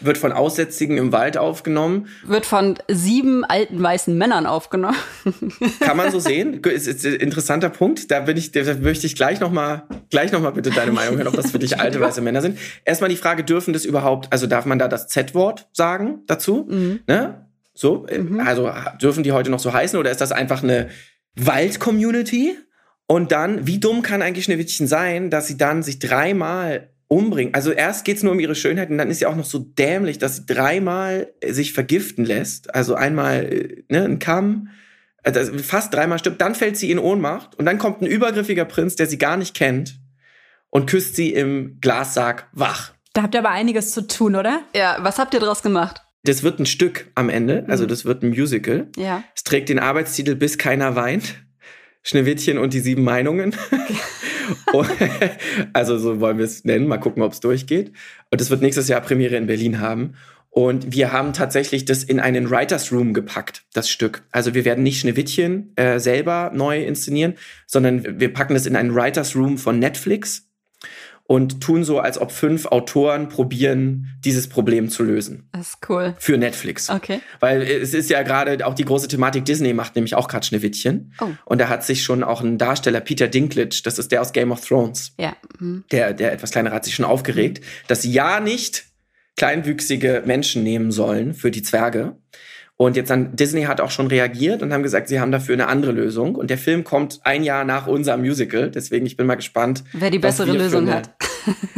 wird von Aussätzigen im Wald aufgenommen. Wird von sieben alten weißen Männern aufgenommen. Kann man so sehen? Ist, ist ein interessanter Punkt. Da bin ich, da möchte ich gleich noch mal, gleich noch mal bitte deine Meinung hören, ob das für dich alte weiße Männer sind. Erstmal die Frage, dürfen das überhaupt, also darf man da das Z-Wort sagen dazu? Mhm. Ne? So, äh, Mhm. also dürfen die heute noch so heißen oder ist das einfach eine Wald-Community? Und dann, wie dumm kann eigentlich Schneewittchen sein, dass sie dann sich dreimal umbringen? Also erst geht's nur um ihre Schönheit und dann ist sie auch noch so dämlich, dass sie dreimal äh, sich vergiften lässt. Also einmal äh, ne, ein Kamm, das- fast dreimal stirbt, dann fällt sie in Ohnmacht und dann kommt ein übergriffiger Prinz, der sie gar nicht kennt und küsst sie im Glassarg wach. Da habt ihr aber einiges zu tun, oder? Ja, was habt ihr draus gemacht? Das wird ein Stück am Ende, also Mhm. das wird ein Musical. Ja. Es trägt den Arbeitstitel Bis keiner weint. Schneewittchen und die sieben Meinungen. Also so wollen wir es nennen. Mal gucken, ob es durchgeht. Und es wird nächstes Jahr Premiere in Berlin haben. Und wir haben tatsächlich das in einen Writers Room gepackt, das Stück. Also wir werden nicht Schneewittchen äh, selber neu inszenieren, sondern wir packen das in einen Writers Room von Netflix und tun so, als ob fünf Autoren probieren, dieses Problem zu lösen. Das ist cool. Für Netflix. Okay. Weil es ist ja gerade auch die große Thematik, Disney macht nämlich auch gerade Schneewittchen. Oh. Und da hat sich schon auch ein Darsteller, Peter Dinklage, das ist der aus Game of Thrones, Ja. Mhm. der, der etwas kleinere, hat sich schon aufgeregt, dass sie ja nicht kleinwüchsige Menschen nehmen sollen für die Zwerge. Und jetzt dann, Disney hat auch schon reagiert und haben gesagt, sie haben dafür eine andere Lösung. Und der Film kommt ein Jahr nach unserem Musical. Deswegen, ich bin mal gespannt. Wer die bessere Lösung eine- hat.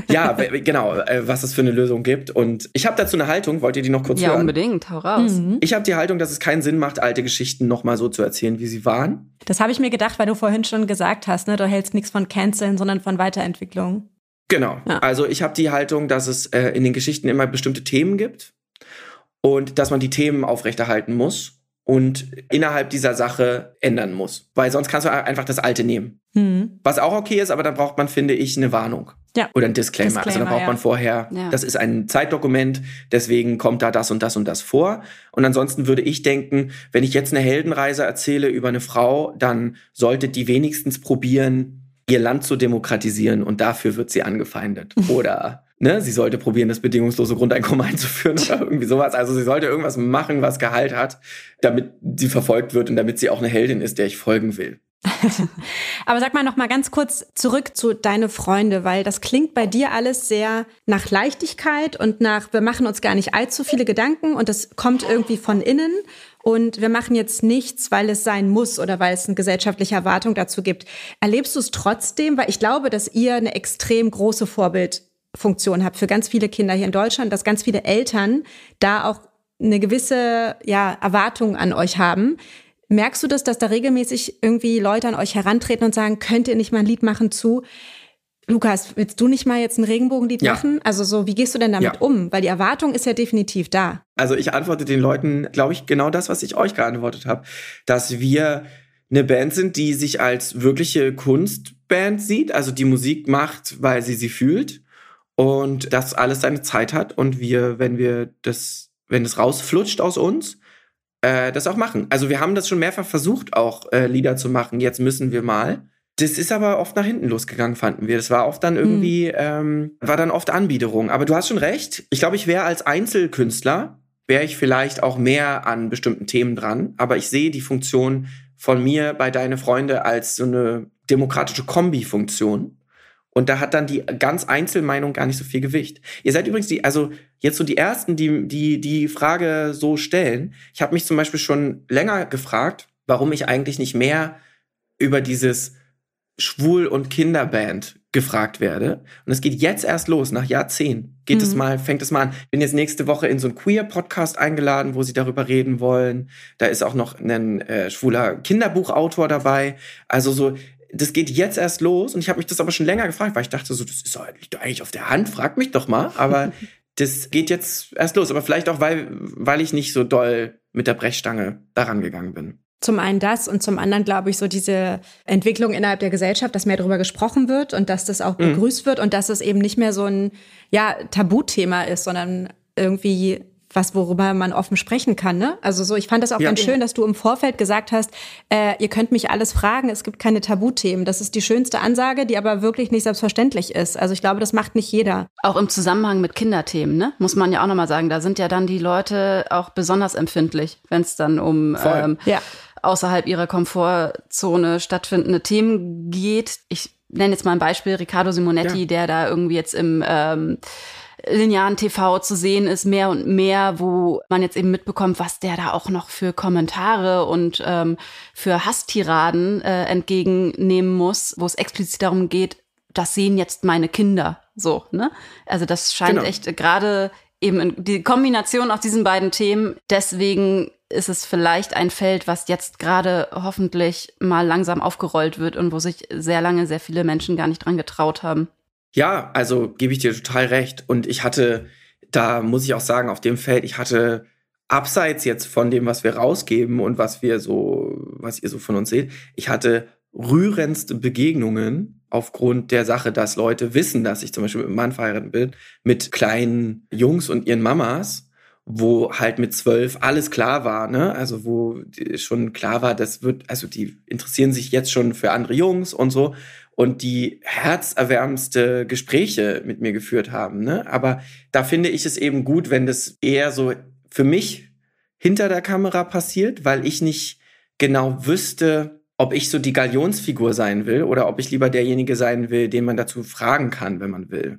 Ja, genau, äh, was es für eine Lösung gibt. Und ich habe dazu eine Haltung. Wollt ihr die noch kurz Ja, hören? unbedingt. Hau raus. Mhm. Ich habe die Haltung, dass es keinen Sinn macht, alte Geschichten nochmal so zu erzählen, wie sie waren. Das habe ich mir gedacht, weil du vorhin schon gesagt hast, ne? Du hältst nichts von Canceln, sondern von Weiterentwicklung. Genau. Ja. Also ich habe die Haltung, dass es äh, in den Geschichten immer bestimmte Themen gibt und dass man die Themen aufrechterhalten muss und innerhalb dieser Sache ändern muss. Weil sonst kannst du einfach das Alte nehmen. Mhm. Was auch okay ist, aber dann braucht man, finde ich, eine Warnung. Ja. Oder ein Disclaimer. also Disclaimer, dann braucht man ja. vorher, Ja. das ist ein Zeitdokument, deswegen kommt da das und das und das vor. Und ansonsten würde ich denken, wenn ich jetzt eine Heldenreise erzähle über eine Frau, dann sollte die wenigstens probieren, ihr Land zu demokratisieren und dafür wird sie angefeindet. Oder ne, sie sollte probieren, das bedingungslose Grundeinkommen einzuführen oder irgendwie sowas. Also sie sollte irgendwas machen, was Gehalt hat, damit sie verfolgt wird und damit sie auch eine Heldin ist, der ich folgen will. Aber sag mal noch mal ganz kurz zurück zu deine Freunde, weil das klingt bei dir alles sehr nach Leichtigkeit und nach wir machen uns gar nicht allzu viele Gedanken und das kommt irgendwie von innen und wir machen jetzt nichts, weil es sein muss oder weil es eine gesellschaftliche Erwartung dazu gibt. Erlebst du es trotzdem, weil ich glaube, dass ihr eine extrem große Vorbildfunktion habt für ganz viele Kinder hier in Deutschland, dass ganz viele Eltern da auch eine gewisse ja, Erwartung an euch haben. Merkst du das, dass da regelmäßig irgendwie Leute an euch herantreten und sagen, könnt ihr nicht mal ein Lied machen zu Lukas, willst du nicht mal jetzt ein Regenbogenlied Ja. machen? Also so, wie gehst du denn damit Ja. um? Weil die Erwartung ist ja definitiv da. Also ich antworte den Leuten, glaube ich, genau das, was ich euch geantwortet habe, dass wir eine Band sind, die sich als wirkliche Kunstband sieht, also die Musik macht, weil sie sie fühlt und das alles seine Zeit hat und wir, wenn wir das, wenn es rausflutscht aus uns, äh, das auch machen. Also wir haben das schon mehrfach versucht, auch äh, Lieder zu machen. Jetzt müssen wir mal. Das ist aber oft nach hinten losgegangen, fanden wir. Das war oft dann irgendwie, ähm, war dann oft Anbiederung. Aber du hast schon recht. Ich glaube, ich wäre als Einzelkünstler, wäre ich vielleicht auch mehr an bestimmten Themen dran. Aber ich sehe die Funktion von mir bei Deine Freunde als so eine demokratische Kombi-Funktion. Und da hat dann die ganz Einzelmeinung gar nicht so viel Gewicht. Ihr seid übrigens die, also jetzt so die ersten, die die die Frage so stellen. Ich habe mich zum Beispiel schon länger gefragt, warum ich eigentlich nicht mehr über dieses Schwul- und Kinderband gefragt werde. Und es geht jetzt erst los, nach Jahrzehnten. Geht mhm. es mal, fängt es mal an. Bin jetzt nächste Woche in so einen Queer-Podcast eingeladen, wo sie darüber reden wollen. Da ist auch noch ein äh, schwuler Kinderbuchautor dabei. Also so, das geht jetzt erst los. Und ich habe mich das aber schon länger gefragt, weil ich dachte so, das ist doch, liegt eigentlich auf der Hand, frag mich doch mal. Aber das geht jetzt erst los. Aber vielleicht auch, weil, weil ich nicht so doll mit der Brechstange daran gegangen bin. Zum einen das und zum anderen glaube ich so diese Entwicklung innerhalb der Gesellschaft, dass mehr darüber gesprochen wird und dass das auch mhm. begrüßt wird und dass es eben nicht mehr so ein ja, Tabuthema ist, sondern irgendwie was, worüber man offen sprechen kann. Ne? Also so, ich fand das auch ja. ganz schön, dass du im Vorfeld gesagt hast, äh, ihr könnt mich alles fragen, es gibt keine Tabuthemen. Das ist die schönste Ansage, die aber wirklich nicht selbstverständlich ist. Also ich glaube, das macht nicht jeder. Auch im Zusammenhang mit Kinderthemen, ne? muss man ja auch nochmal sagen, da sind ja dann die Leute auch besonders empfindlich, wenn es dann um ähm, ja. außerhalb ihrer Komfortzone stattfindende Themen geht. Ich nenne jetzt mal ein Beispiel, Riccardo Simonetti, ja. der da irgendwie jetzt im ähm, linearen TV zu sehen ist, mehr und mehr, wo man jetzt eben mitbekommt, was der da auch noch für Kommentare und ähm, für Hasstiraden äh, entgegennehmen muss, wo es explizit darum geht, das sehen jetzt meine Kinder. So, ne? Also das scheint genau. echt gerade eben die Kombination aus diesen beiden Themen. Deswegen ist es vielleicht ein Feld, was jetzt gerade hoffentlich mal langsam aufgerollt wird und wo sich sehr lange sehr viele Menschen gar nicht dran getraut haben. Ja, also gebe ich dir total recht. Und ich hatte, da muss ich auch sagen, auf dem Feld, ich hatte abseits jetzt von dem, was wir rausgeben und was wir so, was ihr so von uns seht, ich hatte rührendste Begegnungen aufgrund der Sache, dass Leute wissen, dass ich zum Beispiel mit einem Mann verheiratet bin, mit kleinen Jungs und ihren Mamas, wo halt mit zwölf alles klar war, ne? Also wo schon klar war, das wird, also die interessieren sich jetzt schon für andere Jungs und so und die herzerwärmendste Gespräche mit mir geführt haben. Ne? Aber da finde ich es eben gut, wenn das eher so für mich hinter der Kamera passiert, weil ich nicht genau wüsste, ob ich so die Galionsfigur sein will oder ob ich lieber derjenige sein will, den man dazu fragen kann, wenn man will.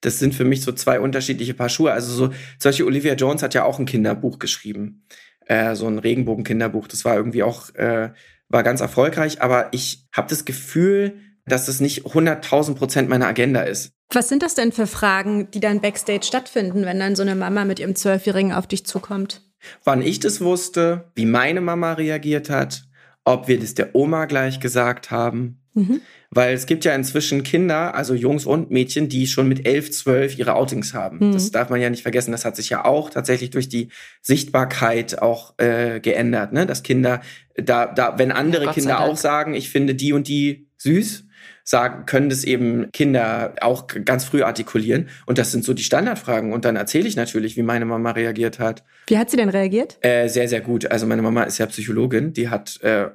Das sind für mich so zwei unterschiedliche Paar Schuhe. Also so, Beispiel Olivia Jones hat ja auch ein Kinderbuch geschrieben. Äh, so ein Regenbogen-Kinderbuch. Das war irgendwie auch, äh, war ganz erfolgreich. Aber ich habe das Gefühl, dass es nicht 100.000 Prozent meiner Agenda ist. Was sind das denn für Fragen, die dann backstage stattfinden, wenn dann so eine Mama mit ihrem Zwölfjährigen auf dich zukommt? Wann ich das wusste, wie meine Mama reagiert hat, ob wir das der Oma gleich gesagt haben. Mhm. Weil es gibt ja inzwischen Kinder, also Jungs und Mädchen, die schon mit elf, zwölf ihre Outings haben. Mhm. Das darf man ja nicht vergessen. Das hat sich ja auch tatsächlich durch die Sichtbarkeit auch äh, geändert, ne? Dass Kinder da, da, wenn andere ja, Kinder auch sagen, ich finde die und die süß, sagen, können das eben Kinder auch ganz früh artikulieren. Und das sind so die Standardfragen. Und dann erzähle ich natürlich, wie meine Mama reagiert hat. Wie hat sie denn reagiert? Äh, sehr, sehr gut. Also meine Mama ist ja Psychologin. Die hat äh,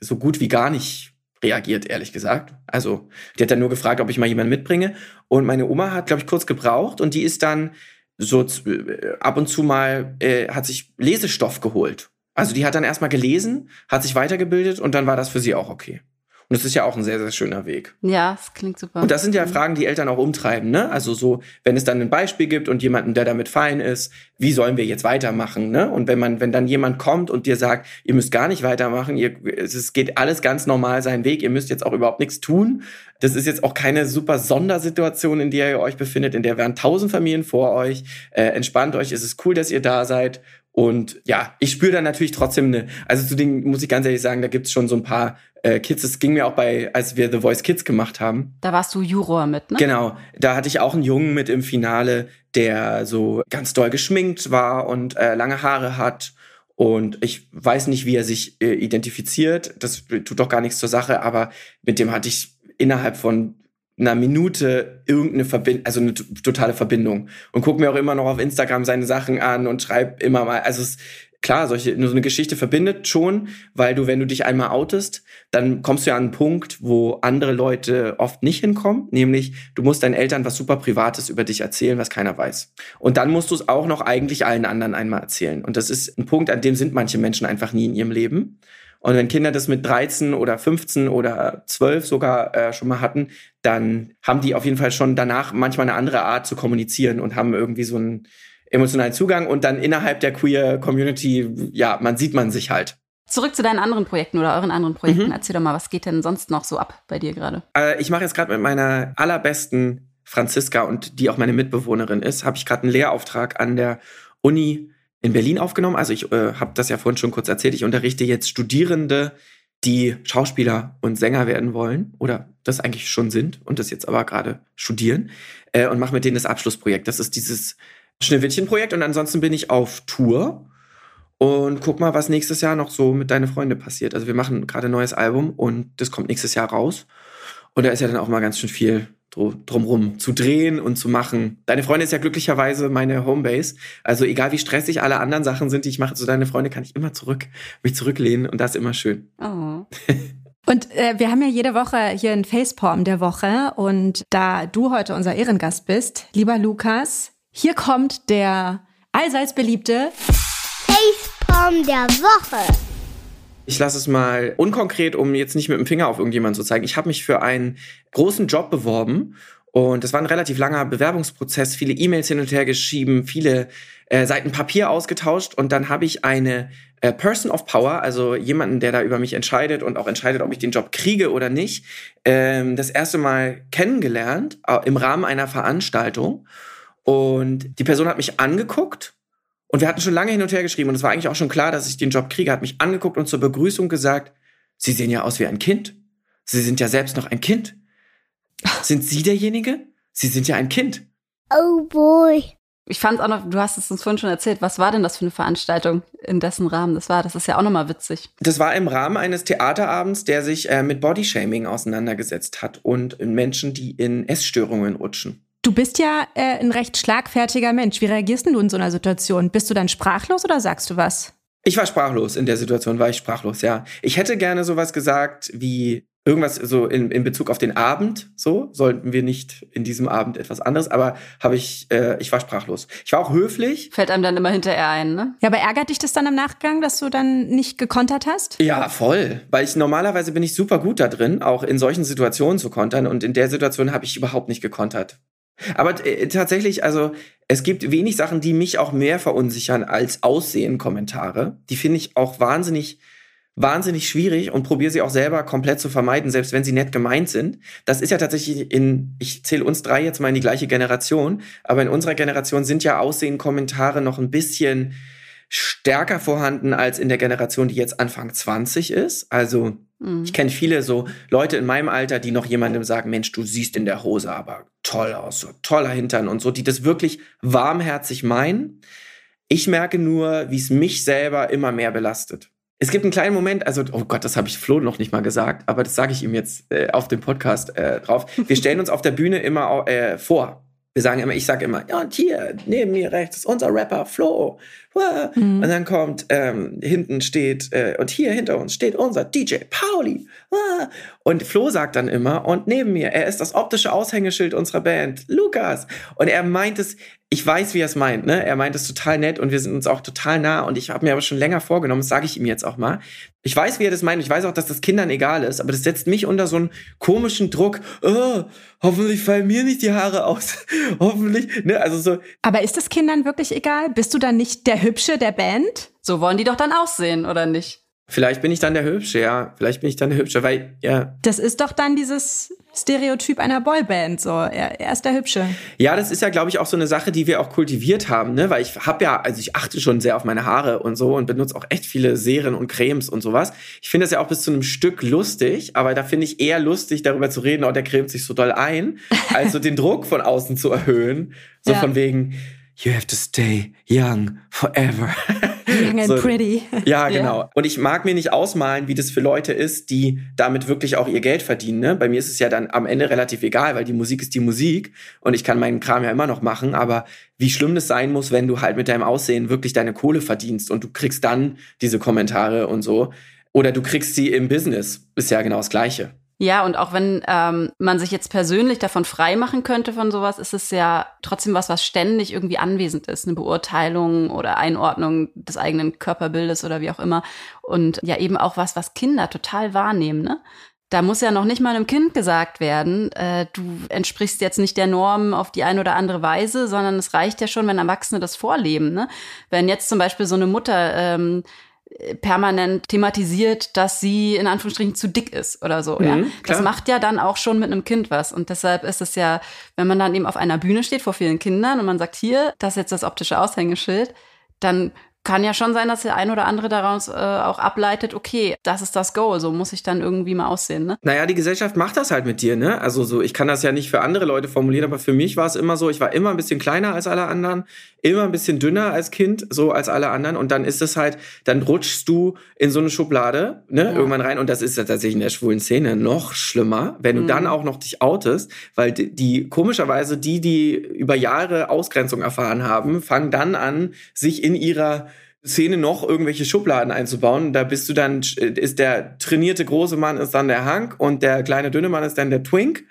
so gut wie gar nicht reagiert, ehrlich gesagt. Also die hat dann nur gefragt, ob ich mal jemanden mitbringe. Und meine Oma hat, glaube ich, kurz gebraucht. Und die ist dann so äh, ab und zu mal, äh, hat sich Lesestoff geholt. Also die hat dann erstmal gelesen, hat sich weitergebildet und dann war das für sie auch okay. Und das ist ja auch ein sehr, sehr schöner Weg. Ja, das klingt super. Und das sind ja Fragen, die Eltern auch umtreiben, ne? Also so, wenn es dann ein Beispiel gibt und jemanden, der damit fein ist, wie sollen wir jetzt weitermachen, ne? Und wenn man, wenn dann jemand kommt und dir sagt, ihr müsst gar nicht weitermachen, ihr, es geht alles ganz normal seinen Weg, ihr müsst jetzt auch überhaupt nichts tun. Das ist jetzt auch keine super Sondersituation, in der ihr euch befindet, in der wären tausend Familien vor euch. Äh, entspannt euch, es ist cool, dass ihr da seid. Und ja, ich spüre da natürlich trotzdem eine, also zu denen muss ich ganz ehrlich sagen, da gibt's schon so ein paar äh, Kids. Es ging mir auch bei, als wir The Voice Kids gemacht haben. Da warst du Juror mit, ne? Genau. Da hatte ich auch einen Jungen mit im Finale, der so ganz doll geschminkt war und äh, lange Haare hat. Und ich weiß nicht, wie er sich äh, identifiziert. Das tut doch gar nichts zur Sache, aber mit dem hatte ich innerhalb von einer Minute irgendeine Verbindung, also eine totale Verbindung. Und guck mir auch immer noch auf Instagram seine Sachen an und schreib immer mal, also es, klar, solche, nur so eine Geschichte verbindet schon, weil du, wenn du dich einmal outest, dann kommst du ja an einen Punkt, wo andere Leute oft nicht hinkommen, nämlich du musst deinen Eltern was super Privates über dich erzählen, was keiner weiß. Und dann musst du es auch noch eigentlich allen anderen einmal erzählen. Und das ist ein Punkt, an dem sind manche Menschen einfach nie in ihrem Leben. Und wenn Kinder das mit 13 oder 15 oder 12 sogar äh, schon mal hatten, dann haben die auf jeden Fall schon danach manchmal eine andere Art zu kommunizieren und haben irgendwie so einen emotionalen Zugang und dann innerhalb der queer Community, ja, man sieht man sich halt. Zurück zu deinen anderen Projekten oder euren anderen Projekten. Mhm. Erzähl doch mal, was geht denn sonst noch so ab bei dir gerade? Äh, ich mache jetzt gerade mit meiner allerbesten Franziska und die auch meine Mitbewohnerin ist, habe ich gerade einen Lehrauftrag an der Uni in Berlin aufgenommen. Also ich äh, habe das ja vorhin schon kurz erzählt. Ich unterrichte jetzt Studierende, die Schauspieler und Sänger werden wollen oder das eigentlich schon sind und das jetzt aber gerade studieren äh, und mache mit denen das Abschlussprojekt. Das ist dieses Schneewittchen-Projekt und ansonsten bin ich auf Tour und guck mal, was nächstes Jahr noch so mit deine Freunde passiert. Also wir machen gerade ein neues Album und das kommt nächstes Jahr raus. Und da ist ja dann auch mal ganz schön viel drumrum zu drehen und zu machen. Deine Freunde ist ja glücklicherweise meine Homebase. Also egal wie stressig alle anderen Sachen sind, die ich mache, zu deine Freunde kann ich immer zurück, mich zurücklehnen und das ist immer schön. Oh. Und äh, wir haben ja jede Woche hier ein Facepalm der Woche und da du heute unser Ehrengast bist, lieber Lukas, hier kommt der allseits beliebte Facepalm der Woche. Ich lasse es mal unkonkret, um jetzt nicht mit dem Finger auf irgendjemanden zu zeigen. Ich habe mich für einen großen Job beworben und das war ein relativ langer Bewerbungsprozess, viele E-Mails hin und her geschrieben, viele äh, Seiten Papier ausgetauscht und dann habe ich eine äh, Person of Power, also jemanden, der da über mich entscheidet und auch entscheidet, ob ich den Job kriege oder nicht, ähm, das erste Mal kennengelernt äh, im Rahmen einer Veranstaltung. Und die Person hat mich angeguckt und wir hatten schon lange hin und her geschrieben und es war eigentlich auch schon klar, dass ich den Job kriege. Hat mich angeguckt und zur Begrüßung gesagt, Sie sehen ja aus wie ein Kind. Sie sind ja selbst noch ein Kind. Sind Sie derjenige? Sie sind ja ein Kind. Oh boy. Ich fand auch noch, du hast es uns vorhin schon erzählt, was war denn das für eine Veranstaltung, in dessen Rahmen das war? Das ist ja auch nochmal witzig. Das war im Rahmen eines Theaterabends, der sich äh, mit Bodyshaming auseinandergesetzt hat und Menschen, die in Essstörungen rutschen. Du bist ja äh, ein recht schlagfertiger Mensch. Wie reagierst du in so einer Situation? Bist du dann sprachlos oder sagst du was? Ich war sprachlos. In der Situation war ich sprachlos, ja. Ich hätte gerne sowas gesagt wie irgendwas so in, in Bezug auf den Abend. So sollten wir nicht in diesem Abend etwas anderes. Aber habe ich, äh, ich war sprachlos. Ich war auch höflich. Fällt einem dann immer hinterher ein, ne? Ja, aber ärgert dich das dann im Nachgang, dass du dann nicht gekontert hast? Ja, voll. Weil ich normalerweise bin ich super gut da drin, auch in solchen Situationen zu kontern. Und in der Situation habe ich überhaupt nicht gekontert. Aber äh, tatsächlich, also es gibt wenig Sachen, die mich auch mehr verunsichern als Aussehen-Kommentare. Die finde ich auch wahnsinnig, wahnsinnig schwierig und probiere sie auch selber komplett zu vermeiden, selbst wenn sie nett gemeint sind. Das ist ja tatsächlich in, ich zähle uns drei jetzt mal in die gleiche Generation, aber in unserer Generation sind ja Aussehen-Kommentare noch ein bisschen stärker vorhanden als in der Generation, die jetzt Anfang 20 ist. Also mhm. ich kenne viele so Leute in meinem Alter, die noch jemandem sagen, Mensch, du siehst in der Hose aber toll aus, so toller Hintern und so, die das wirklich warmherzig meinen. Ich merke nur, wie es mich selber immer mehr belastet. Es gibt einen kleinen Moment, also, oh Gott, das habe ich Flo noch nicht mal gesagt, aber das sage ich ihm jetzt äh, auf dem Podcast äh, drauf. Wir stellen uns auf der Bühne immer äh, vor. Wir sagen immer, ich sage immer, ja, und hier, neben mir rechts ist unser Rapper Flo. Mhm. Und dann kommt, ähm, hinten steht, äh, und hier hinter uns steht unser DJ Pauli. Und Flo sagt dann immer, und neben mir, er ist das optische Aushängeschild unserer Band, Lukas. Und er meint es, ich weiß, wie er es meint, ne? Er meint es total nett und wir sind uns auch total nah. Und ich habe mir aber schon länger vorgenommen, das sage ich ihm jetzt auch mal. Ich weiß, wie er das meint. Ich weiß auch, dass das Kindern egal ist, aber das setzt mich unter so einen komischen Druck. Oh, hoffentlich fallen mir nicht die Haare aus. hoffentlich, ne? Also so. Aber ist das Kindern wirklich egal? Bist du dann nicht der Hübsche der Band? So wollen die doch dann aussehen, oder nicht? Vielleicht bin ich dann der Hübsche, ja. Vielleicht bin ich dann der Hübsche, weil, ja. Das ist doch dann dieses Stereotyp einer Boyband, so. Er, er ist der Hübsche. Ja, das ist ja, glaube ich, auch so eine Sache, die wir auch kultiviert haben, ne? Weil ich habe ja, also ich achte schon sehr auf meine Haare und so und benutze auch echt viele Serien und Cremes und sowas. Ich finde das ja auch bis zu einem Stück lustig, aber da finde ich eher lustig, darüber zu reden, oh, der cremt sich so doll ein, als so den Druck von außen zu erhöhen. So ja. von wegen, you have to stay young forever. Young and so, pretty. Ja, genau. Yeah. Und ich mag mir nicht ausmalen, wie das für Leute ist, die damit wirklich auch ihr Geld verdienen. Ne? Bei mir ist es ja dann am Ende relativ egal, weil die Musik ist die Musik und ich kann meinen Kram ja immer noch machen. Aber wie schlimm das sein muss, wenn du halt mit deinem Aussehen wirklich deine Kohle verdienst und du kriegst dann diese Kommentare und so. Oder du kriegst sie im Business. Ist ja genau das Gleiche. Ja, und auch wenn ähm, man sich jetzt persönlich davon frei machen könnte von sowas, ist es ja trotzdem was, was ständig irgendwie anwesend ist. Eine Beurteilung oder Einordnung des eigenen Körperbildes oder wie auch immer. Und ja, eben auch was, was Kinder total wahrnehmen. Ne? Da muss ja noch nicht mal einem Kind gesagt werden, äh, du entsprichst jetzt nicht der Norm auf die eine oder andere Weise, sondern es reicht ja schon, wenn Erwachsene das vorleben. Ne? Wenn jetzt zum Beispiel so eine Mutter ähm, permanent thematisiert, dass sie in Anführungsstrichen zu dick ist oder so. Mhm, ja, das macht ja dann auch schon mit einem Kind was. Und deshalb ist es ja, wenn man dann eben auf einer Bühne steht vor vielen Kindern und man sagt, hier, das ist jetzt das optische Aushängeschild, dann kann ja schon sein, dass der ein oder andere daraus äh, auch ableitet, okay, das ist das Goal, so muss ich dann irgendwie mal aussehen, ne? Naja, die Gesellschaft macht das halt mit dir, ne? Also so, ich kann das ja nicht für andere Leute formulieren, aber für mich war es immer so, ich war immer ein bisschen kleiner als alle anderen, immer ein bisschen dünner als Kind, so als alle anderen und dann ist es halt, dann rutschst du in so eine Schublade, ne, ja. irgendwann rein und das ist ja tatsächlich in der schwulen Szene noch schlimmer, wenn du mhm. dann auch noch dich outest, weil die, die komischerweise die, die über Jahre Ausgrenzung erfahren haben, fangen dann an, sich in ihrer Szene noch irgendwelche Schubladen einzubauen. Da bist du dann, ist der trainierte große Mann ist dann der Hank und der kleine dünne Mann ist dann der Twink.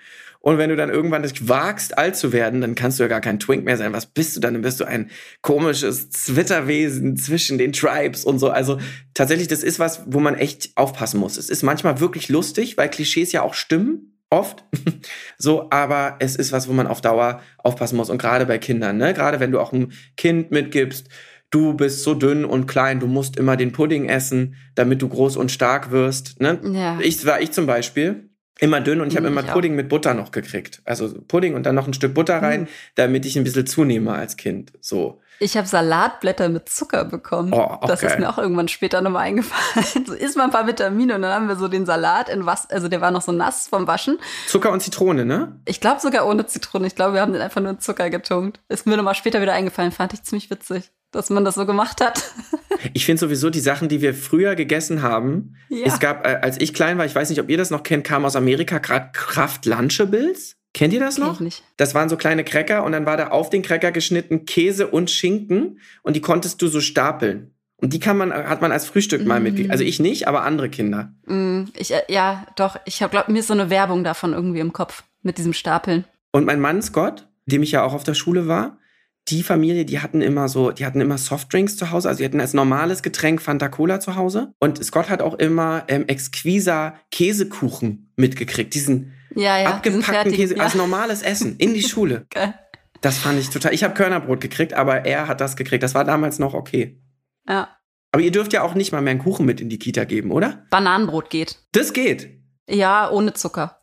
Und wenn du dann irgendwann dich wagst, alt zu werden, dann kannst du ja gar kein Twink mehr sein. Was bist du dann? Dann bist du ein komisches Zwitterwesen zwischen den Tribes und so. Also tatsächlich, das ist was, wo man echt aufpassen muss. Es ist manchmal wirklich lustig, weil Klischees ja auch stimmen. Oft. so, aber es ist was, wo man auf Dauer aufpassen muss. Und gerade bei Kindern, ne? Gerade wenn du auch ein Kind mitgibst, du bist so dünn und klein, du musst immer den Pudding essen, damit du groß und stark wirst. Ne? Ja. Ich war ich zum Beispiel immer dünn und ich habe immer Pudding auch. mit Butter noch gekriegt. Also Pudding und dann noch ein Stück Butter rein, mhm. damit ich ein bisschen zunehme als Kind. So. Ich habe Salatblätter mit Zucker bekommen. Oh, das geil. ist mir auch irgendwann später nochmal eingefallen. So isst man ein paar Vitamine und dann haben wir so den Salat in was, also der war noch so nass vom Waschen. Zucker und Zitrone, ne? Ich glaube sogar ohne Zitrone. Ich glaube, wir haben den einfach nur in Zucker getunkt. Ist mir nochmal später wieder eingefallen, fand ich ziemlich witzig dass man das so gemacht hat. ich finde sowieso die Sachen, die wir früher gegessen haben. Ja. Es gab, äh, als ich klein war, ich weiß nicht, ob ihr das noch kennt, kam aus Amerika Kraft Lunchables. Kennt ihr das noch? nicht. Das waren so kleine Cracker und dann war da auf den Cracker geschnitten Käse und Schinken und die konntest du so stapeln. Und die kann man, hat man als Frühstück mal mitgekriegt. Also ich nicht, aber andere Kinder. Mm, ich, äh, ja, doch. Ich glaube, mir ist so eine Werbung davon irgendwie im Kopf mit diesem Stapeln. Und mein Mann Scott, dem ich ja auch auf der Schule war, die Familie, die hatten immer so, die hatten immer Softdrinks zu Hause, also die hatten als normales Getränk Fanta Cola zu Hause. Und Scott hat auch immer ähm, exquiser Käsekuchen mitgekriegt, diesen ja, ja, abgepackten Käse, ja. als normales Essen in die Schule. Geil. Das fand ich total. Ich habe Körnerbrot gekriegt, aber er hat das gekriegt. Das war damals noch okay. Ja. Aber ihr dürft ja auch nicht mal mehr einen Kuchen mit in die Kita geben, oder? Bananenbrot geht. Das geht. Ja, ohne Zucker.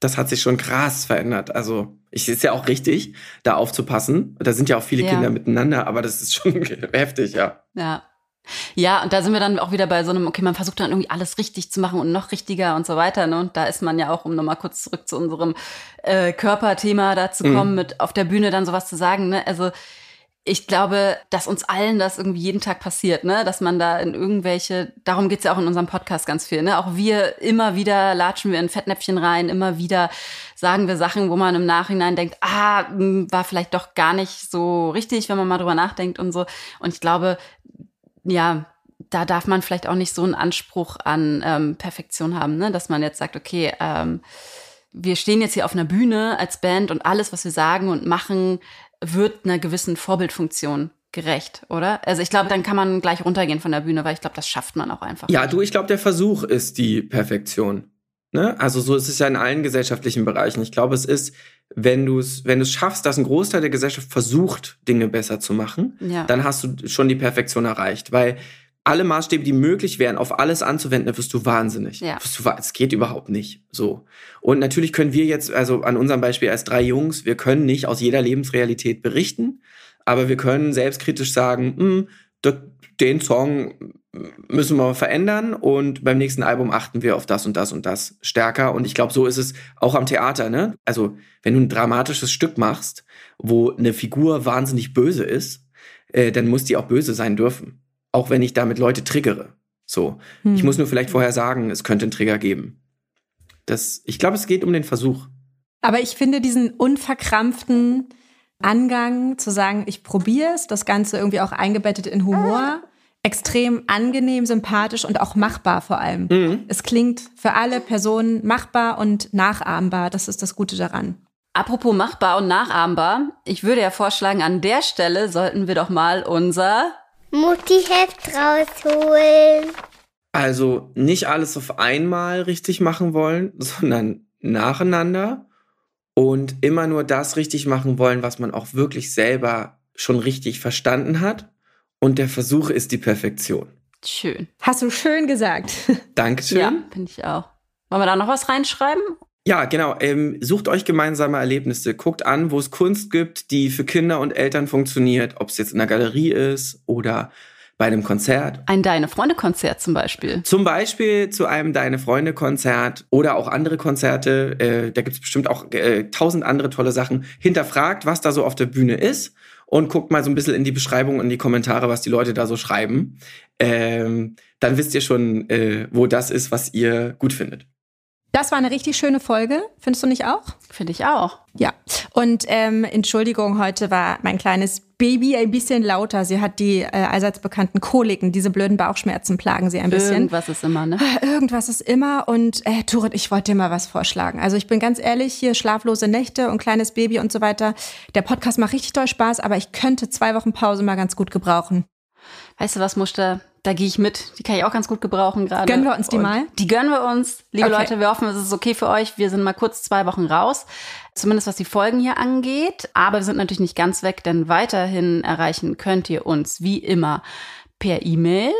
Das hat sich schon krass verändert. Also ich ist ja auch richtig, da aufzupassen. Da sind ja auch viele ja. Kinder miteinander, aber das ist schon heftig, ja. Ja. Ja, und da sind wir dann auch wieder bei so einem, okay, man versucht dann irgendwie alles richtig zu machen und noch richtiger und so weiter. Ne? Und da ist man ja auch, um nochmal kurz zurück zu unserem äh, Körperthema da zu kommen, mhm. mit auf der Bühne dann sowas zu sagen. Ne? Also ich glaube, dass uns allen das irgendwie jeden Tag passiert, ne? Dass man da in irgendwelche, darum geht's ja auch in unserem Podcast ganz viel, ne? Auch wir immer wieder latschen wir in Fettnäpfchen rein, immer wieder sagen wir Sachen, wo man im Nachhinein denkt, ah, war vielleicht doch gar nicht so richtig, wenn man mal drüber nachdenkt und so. Und ich glaube, ja, da darf man vielleicht auch nicht so einen Anspruch an ähm, Perfektion haben, ne? Dass man jetzt sagt, okay, ähm, wir stehen jetzt hier auf einer Bühne als Band und alles, was wir sagen und machen, wird einer gewissen Vorbildfunktion gerecht, oder? Also ich glaube, dann kann man gleich runtergehen von der Bühne, weil ich glaube, das schafft man auch einfach. Ja, du, ich glaube, der Versuch ist die Perfektion. Ne? Also so ist es ja in allen gesellschaftlichen Bereichen. Ich glaube, es ist, wenn du es, wenn du es schaffst, dass ein Großteil der Gesellschaft versucht, Dinge besser zu machen, ja. dann hast du schon die Perfektion erreicht. Weil alle Maßstäbe, die möglich wären, auf alles anzuwenden, dann wirst du wahnsinnig. Ja. Wirst du, es geht überhaupt nicht so. Und natürlich können wir jetzt, also an unserem Beispiel als drei Jungs, wir können nicht aus jeder Lebensrealität berichten, aber wir können selbstkritisch sagen, hm, den Song müssen wir verändern und beim nächsten Album achten wir auf das und das und das stärker. Und ich glaube, so ist es auch am Theater. Ne? Also wenn du ein dramatisches Stück machst, wo eine Figur wahnsinnig böse ist, äh, dann muss die auch böse sein dürfen auch wenn ich damit Leute triggere. So. Hm. Ich muss nur vielleicht vorher sagen, es könnte einen Trigger geben. Das, ich glaube, es geht um den Versuch. Aber ich finde diesen unverkrampften Angang zu sagen, ich probiere es, das Ganze irgendwie auch eingebettet in Humor, extrem angenehm, sympathisch und auch machbar vor allem. Mhm. Es klingt für alle Personen machbar und nachahmbar. Das ist das Gute daran. Apropos machbar und nachahmbar, ich würde ja vorschlagen, an der Stelle sollten wir doch mal unser Mutti-Heft rausholen. Also nicht alles auf einmal richtig machen wollen, sondern nacheinander und immer nur das richtig machen wollen, was man auch wirklich selber schon richtig verstanden hat. Und der Versuch ist die Perfektion. Schön. Hast du schön gesagt. Dankeschön. Ja, finde ich auch. Wollen wir da noch was reinschreiben? Ja, genau. Ähm, sucht euch gemeinsame Erlebnisse. Guckt an, wo es Kunst gibt, die für Kinder und Eltern funktioniert. Ob es jetzt in der Galerie ist oder bei einem Konzert. Ein Deine Freunde-Konzert zum Beispiel. Zum Beispiel zu einem Deine Freunde-Konzert oder auch andere Konzerte. Äh, da gibt es bestimmt auch äh, tausend andere tolle Sachen. Hinterfragt, was da so auf der Bühne ist und guckt mal so ein bisschen in die Beschreibung und die Kommentare, was die Leute da so schreiben. Ähm, dann wisst ihr schon, äh, wo das ist, was ihr gut findet. Das war eine richtig schöne Folge, findest du nicht auch? Finde ich auch. Ja. Und ähm, Entschuldigung, heute war mein kleines Baby ein bisschen lauter. Sie hat die äh, allseits bekannten Koliken, diese blöden Bauchschmerzen plagen sie ein bisschen. Irgendwas ist immer, ne? Irgendwas ist immer und äh, Turit, ich wollte dir mal was vorschlagen. Also ich bin ganz ehrlich, hier schlaflose Nächte und kleines Baby und so weiter. Der Podcast macht richtig doll Spaß, aber ich könnte zwei Wochen Pause mal ganz gut gebrauchen. Weißt du was, Muster? Da gehe ich mit. Die kann ich auch ganz gut gebrauchen gerade. Gönnen wir uns die Und mal? Die gönnen wir uns. Liebe Okay. Leute, wir hoffen, es ist okay für euch. Wir sind mal kurz zwei Wochen raus. Zumindest was die Folgen hier angeht. Aber wir sind natürlich nicht ganz weg, denn weiterhin erreichen könnt ihr uns wie immer per E-Mail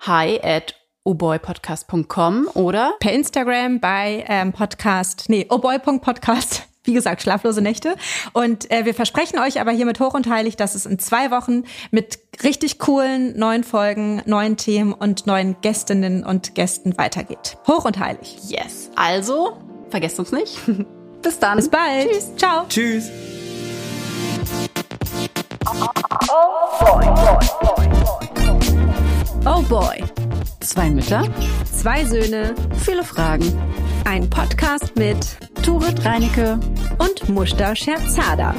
hi at oboypodcast.com oder Per Instagram bei ähm, Podcast, nee, oboy.podcast. Wie gesagt, schlaflose Nächte. Und äh, wir versprechen euch aber hiermit hoch und heilig, dass es in zwei Wochen mit richtig coolen neuen Folgen, neuen Themen und neuen Gästinnen und Gästen weitergeht. Hoch und heilig. yes. Also, vergesst uns nicht. Bis dann. Bis bald. Tschüss. Ciao. Tschüss. Oh boy. Zwei Mütter, Zwei Söhne, viele Fragen. ein Podcast mit Turit Reinecke und Mushta Scherzada.